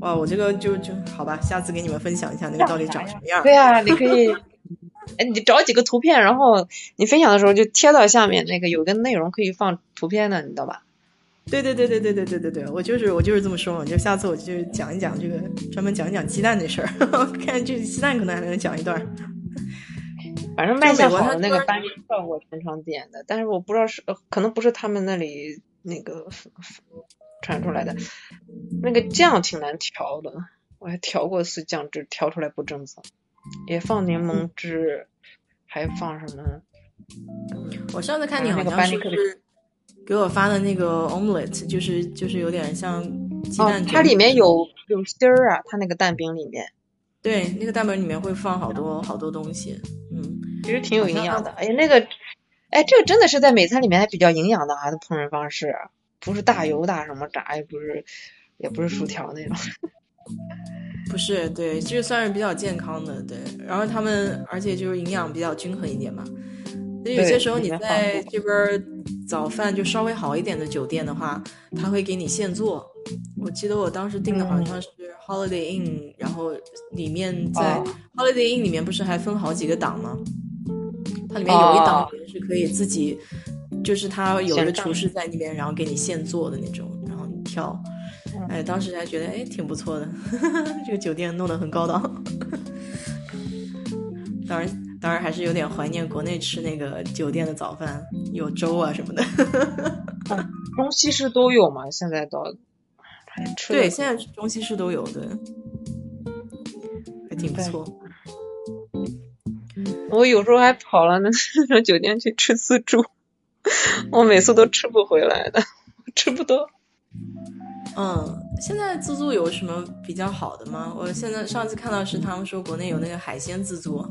哇，我这个就就好吧，下次给你们分享一下那个到底长什么样。对啊，你可以，哎，你找几个图片，然后你分享的时候就贴到下面，那个有个内容可以放图片的，你知道吧？对对对对对对对对对，我就是我就是这么说嘛，就下次我就讲一讲这个，专门讲一讲鸡蛋这事儿，*laughs* 看这鸡蛋可能还能讲一段儿。反正卖相好的那个突然班效果经常点的，但是我不知道是，呃可能不是他们那里那个传出来的。那个酱挺难调的，我还调过一次酱汁，调出来不正宗，也放柠檬汁，还放什么？我上次看你啊那个好像是给我发的那个 omelette，就是就是有点像鸡哦蛋，卷、它里面有有芯儿啊，它那个蛋饼里面对那个蛋饼里面会放好多好多东西，嗯，其实挺有营养的。哎呀，那个，哎，这个真的是在美餐里面还比较营养的啊，它烹饪方式不是大油大什么炸，也不是也不是薯条那种。*laughs* 不是对，这个算是比较健康的，对，然后他们而且就是营养比较均衡一点嘛。所以有些时候你在这边儿早饭就稍微好一点的酒店的话，他会给你现做。我记得我当时订的好像是 Holiday Inn，、然后里面在哦 Holiday Inn 里面不是还分好几个档吗？它里面有一档哦是可以自己，就是他有现炸的厨师在那边，然后给你现做的那种，然后你挑。哎，当时还觉得哎挺不错的，*laughs* 这个酒店弄得很高档。*laughs* 当然，当然还是有点怀念国内吃那个酒店的早饭，有粥啊什么的。*laughs* 中西式都有嘛，现在都还吃对，现在中西式都有，对，还挺不错。我有时候还跑了那那种酒店去吃自助，我每次都吃不回来的，吃不多。嗯，现在自助有什么比较好的吗？我现在上次看到是他们说国内有那个海鲜自助，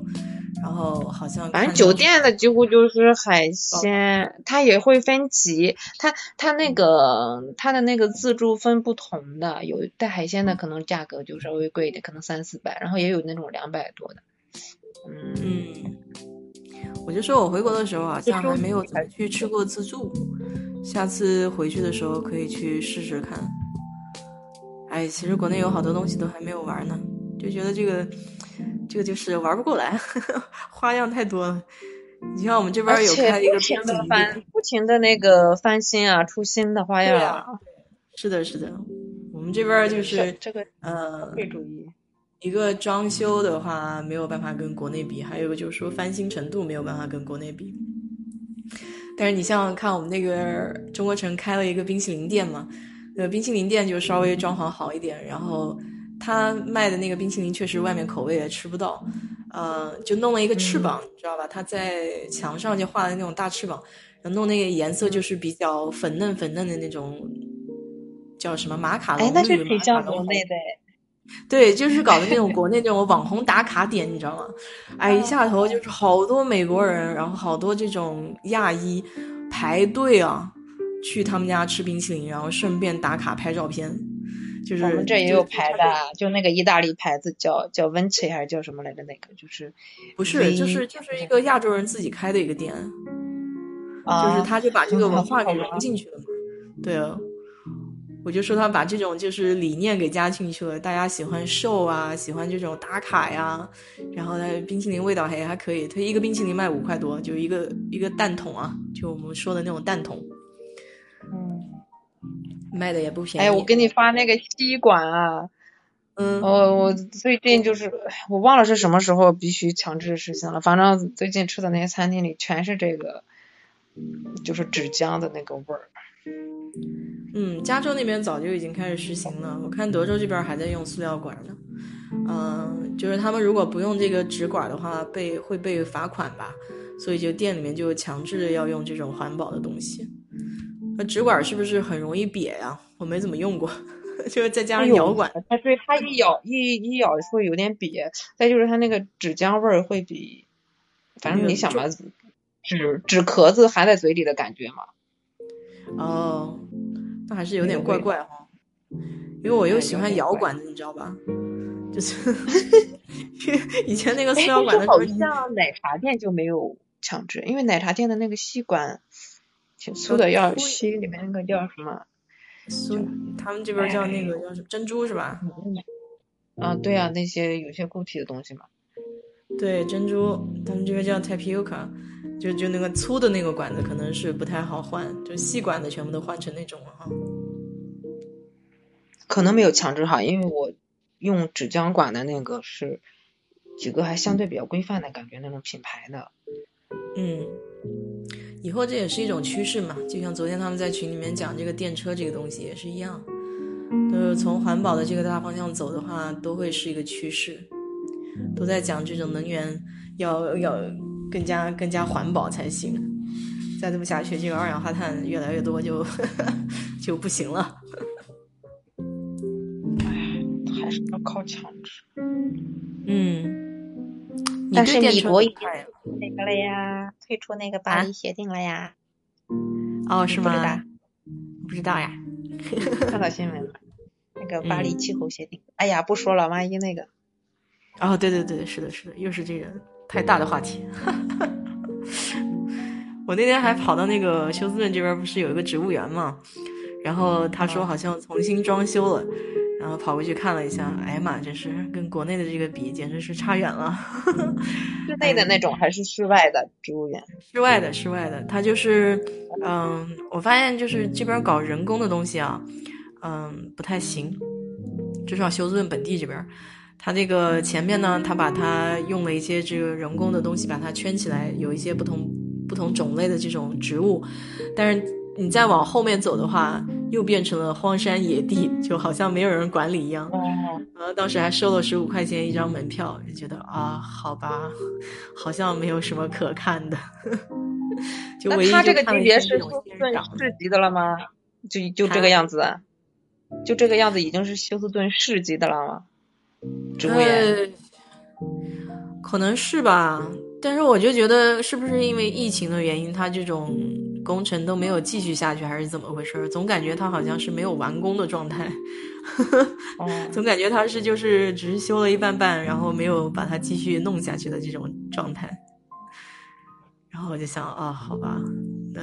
然后好像反正酒店的几乎就是海鲜，它也会分级，它它那个它的那个自助分不同的，有带海鲜的可能价格就稍微贵一点，可能三四百，然后也有那种两百多的。嗯，嗯，我就说我回国的时候好像还没有怎么去吃过自助，下次回去的时候可以去试试看。哎，其实国内有好多东西都还没有玩呢，就觉得这个这个就是玩不过来，*laughs* 花样太多了。你像我们这边有开一个不停的翻，不停的那个翻新啊，出新的花样是的，是的，我们这边就是这个呃，会主义。一个装修的话没有办法跟国内比，还有一个就是说翻新程度没有办法跟国内比。但是你像看我们那个中国城开了一个冰淇淋店嘛，那个冰淇淋店就稍微装潢好一点，然后他卖的那个冰淇淋确实外面口味也吃不到，呃，就弄了一个翅膀，你知道吧？他在墙上就画的那种大翅膀，然后弄那个颜色就是比较粉嫩粉嫩的那种，叫什么马卡龙哎，那就绿挺像马卡龙国内的。对，就是搞的那种国内那种网红打卡点，你知道吗？哎，一下头就是好多美国人，然后好多这种亚裔排队啊，去他们家吃冰淇淋，然后顺便打卡拍照片。就是我们这也就有牌的，就那个意大利牌子叫叫 Vinci 还是叫什么来着？那个就是不是，就是就是一个亚洲人自己开的一个店，啊，就是他就把这个文化给融进去了嘛。对啊，我就说他把这种就是理念给加进去了，大家喜欢瘦啊，喜欢这种打卡呀，然后呢，冰淇淋味道还还可以，他一个冰淇淋卖五块多，就一个一个蛋筒啊，就我们说的那种蛋筒，嗯，卖的也不便宜。哎，我给你发那个吸管啊，嗯，我我最近就是我忘了是什么时候必须强制实行了，反正最近吃的那些餐厅里全是这个，就是纸浆的那个味儿。嗯，加州那边早就已经开始实行了，我看德州这边还在用塑料管呢。嗯、就是他们如果不用这个纸管的话，被会被罚款吧，所以就店里面就强制要用这种环保的东西。那纸管是不是很容易瘪呀？我没怎么用过，*laughs* 就是再加上咬管，它对它一咬一一咬会有点瘪，再就是它那个纸浆味儿会比，反正你想吧，纸纸壳子含在嘴里的感觉嘛。哦，那还是有点怪怪哈。因为我又哎喜欢有点怪摇管子，你知道吧？就是 *laughs* 以前那个塑哎，料管的时候好，像奶茶店就没有强制，因为奶茶店的那个吸管挺粗的，要吸里面那个叫什么？苏他们这边叫那哎个叫什么珍珠是吧？啊，对啊，那些有些固体的东西嘛。对，珍珠，他们这边叫 tapioca，就就那个粗的那个管子可能是不太好换，就细管的全部都换成那种了哈。可能没有强制哈，因为我用纸浆管的那个是几个还相对比较规范的感觉那种品牌的。嗯，以后这也是一种趋势嘛，就像昨天他们在群里面讲这个电车这个东西也是一样，就是从环保的这个大方向走的话，都会是一个趋势，都在讲这种能源要要更加更加环保才行，再这么下去，这个二氧化碳越来越多就 *laughs* 就不行了。还是要靠强制。嗯，你但是对电车米国已经那个了呀，退出那个巴黎协定了呀，哦，是吗？不知道呀。看到新闻了。那个巴黎嗯气候协定，哎呀，不说了，万一那个，哦，对对对，是的，是的，又是这个太大的话题。*laughs* 我那天还跑到那个休斯顿这边，不是有一个植物园嘛？然后他说好像重新装修了，然后跑过去看了一下，哎呀妈，真是跟国内的这个比，简直是差远了。*laughs* 室内的那种还是室外的植物园？室外的，室外的，它就是，嗯，我发现就是这边搞人工的东西啊，嗯，不太行，至少休斯顿本地这边，它这个前面呢，它把它用了一些这个人工的东西把它圈起来，有一些不同不同种类的这种植物，但是你再往后面走的话，又变成了荒山野地，就好像没有人管理一样。哦，然后当时还收了十五块钱一张门票，就觉得啊，好吧，*laughs* 好像没有什么可看的。*laughs* 就唯一这个级别是休斯顿市级的了吗？就就这个样子啊？就这个样子已经是休斯顿市级的了吗？植物园？呃，可能是吧，但是我就觉得是不是因为疫情的原因，它这种工程都没有继续下去，还是怎么回事儿？总感觉它好像是没有完工的状态，哦，*laughs* 总感觉它是就是只是修了一半半，然后没有把它继续弄下去的这种状态。然后我就想啊，好吧，那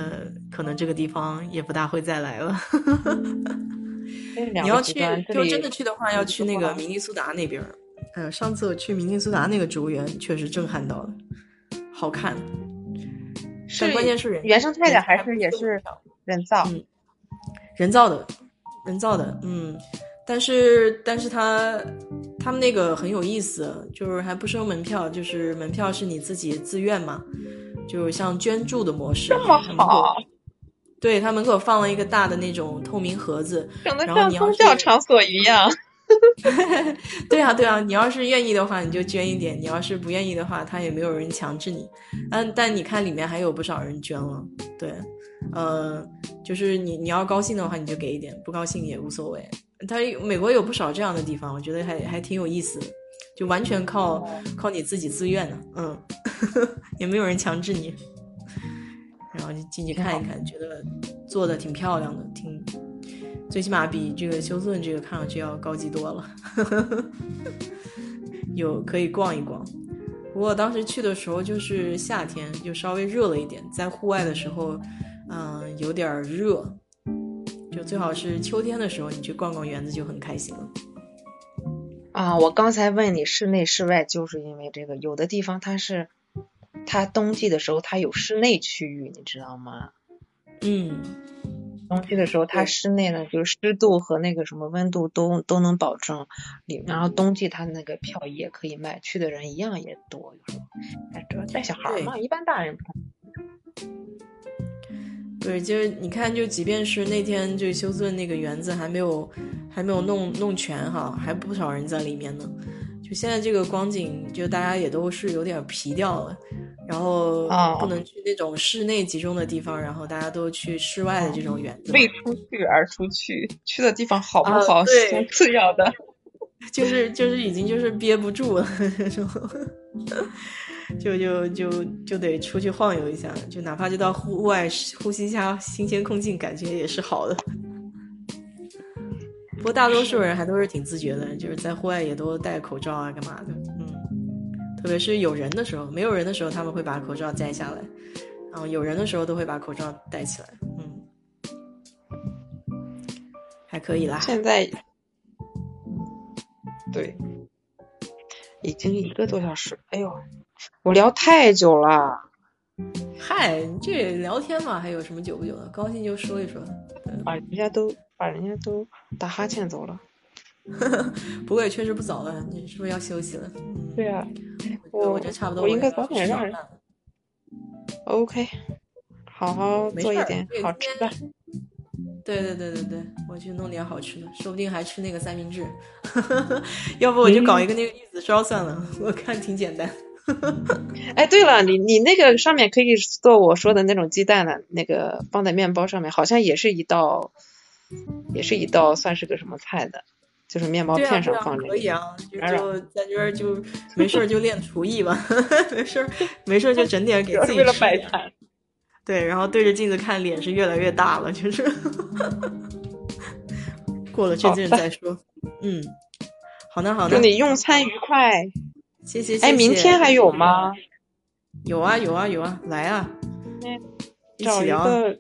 可能这个地方也不大会再来了。*laughs* 你你要去，就真的去的话，要去那个明尼苏达那边儿。呃，上次我去明尼苏达那个植物园，确实震撼到了，好看。是但关键是人原生态的还是也是人造？嗯人造的，人造的，嗯，但是但是他他们那个很有意思，就是还不收门票，就是门票是你自己自愿嘛，就像捐助的模式。这么好。对他门口放了一个大的那种透明盒子，整的像宗教场所一样。*laughs* 对啊，对啊，你要是愿意的话，你就捐一点；你要是不愿意的话，他也没有人强制你。但但你看里面还有不少人捐了，对，呃，就是你你要高兴的话，你就给一点；不高兴也无所谓。他美国有不少这样的地方，我觉得还还挺有意思的，就完全靠靠你自己自愿的，嗯，*laughs* 也没有人强制你。然后就进去看一看，觉得做的挺漂亮的，挺。最起码比这个休斯顿这个看上去要高级多了，*laughs* 有可以逛一逛。不过当时去的时候就是夏天，就稍微热了一点，在户外的时候，嗯，有点热。就最好是秋天的时候，你去逛逛园子就很开心了。啊，我刚才问你室内室外，就是因为这个，有的地方它是，它冬季的时候它有室内区域，你知道吗？嗯。冬季的时候，它室内呢，就是湿度和那个什么温度都都能保证。里然后冬季它那个票也可以卖，去的人一样也多。哎，主要带小孩嘛，一般大人不太。对，就是你看，就即便是那天就休斯顿那个园子还没有还没有弄弄全哈，还不少人在里面呢。就现在这个光景，就大家也都是有点皮掉了。然后不能去那种室内集中的地方，然后大家都去室外的这种园子。为出去而出去，去的地方好不好？对，次要的。*laughs* 就是就是已经就是憋不住了，*laughs* 就就就就得出去晃悠一下，就哪怕就到户外呼吸一下新鲜空气，感觉也是好的。不过大多数人还都是挺自觉的，就是在户外也都戴口罩啊，干嘛的，嗯。特别是有人的时候，没有人的时候，他们会把口罩摘下来；然后有人的时候，都会把口罩戴起来。嗯，还可以啦。现在，对，已经一个多小时。哎呦，我聊太久了。嗨，这聊天嘛，还有什么久不久的？高兴就说一说。啊人家都把人家都打哈欠走了。*laughs* 不过也确实不早了，你是不是要休息了？对啊，我我觉得差不多。我应该早点让人。OK，好好做一点好吃的。对对对对对，我去弄点好吃的，说不定还吃那个三明治。*laughs* 要不我就搞一个那个玉子烧算了，我看挺简单。*laughs* 哎，对了，你你那个上面可以做我说的那种鸡蛋的，那个放在面包上面，好像也是一道，也是一道算是个什么菜的。就是面包片上放着，可以啊，就在这儿就没事儿就练厨艺吧，*laughs* 没事儿没事儿就整点给 *laughs* 自己吃。摆摊。对，然后对着镜子看，脸是越来越大了，就是。*laughs* 过了这阵再说。嗯，好的好的。祝你用餐愉快。谢谢。哎，明天还有吗？有啊有啊有啊，来啊。找一个，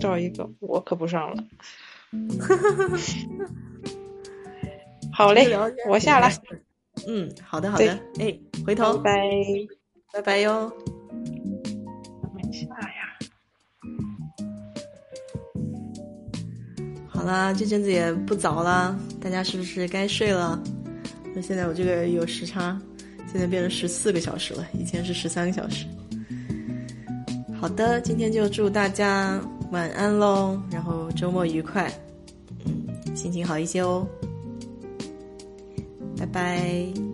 找一个，我可不上了。*laughs* *laughs* 好嘞，我下了。嗯，好的好的，哎，回头拜拜拜哟。没下呀。好啦，这阵子也不早了，大家是不是该睡了？那现在我这个有时差，现在变成十四个小时了，以前是十三个小时。好的，今天就祝大家晚安喽，然后周末愉快，嗯，心情好一些哦。拜拜。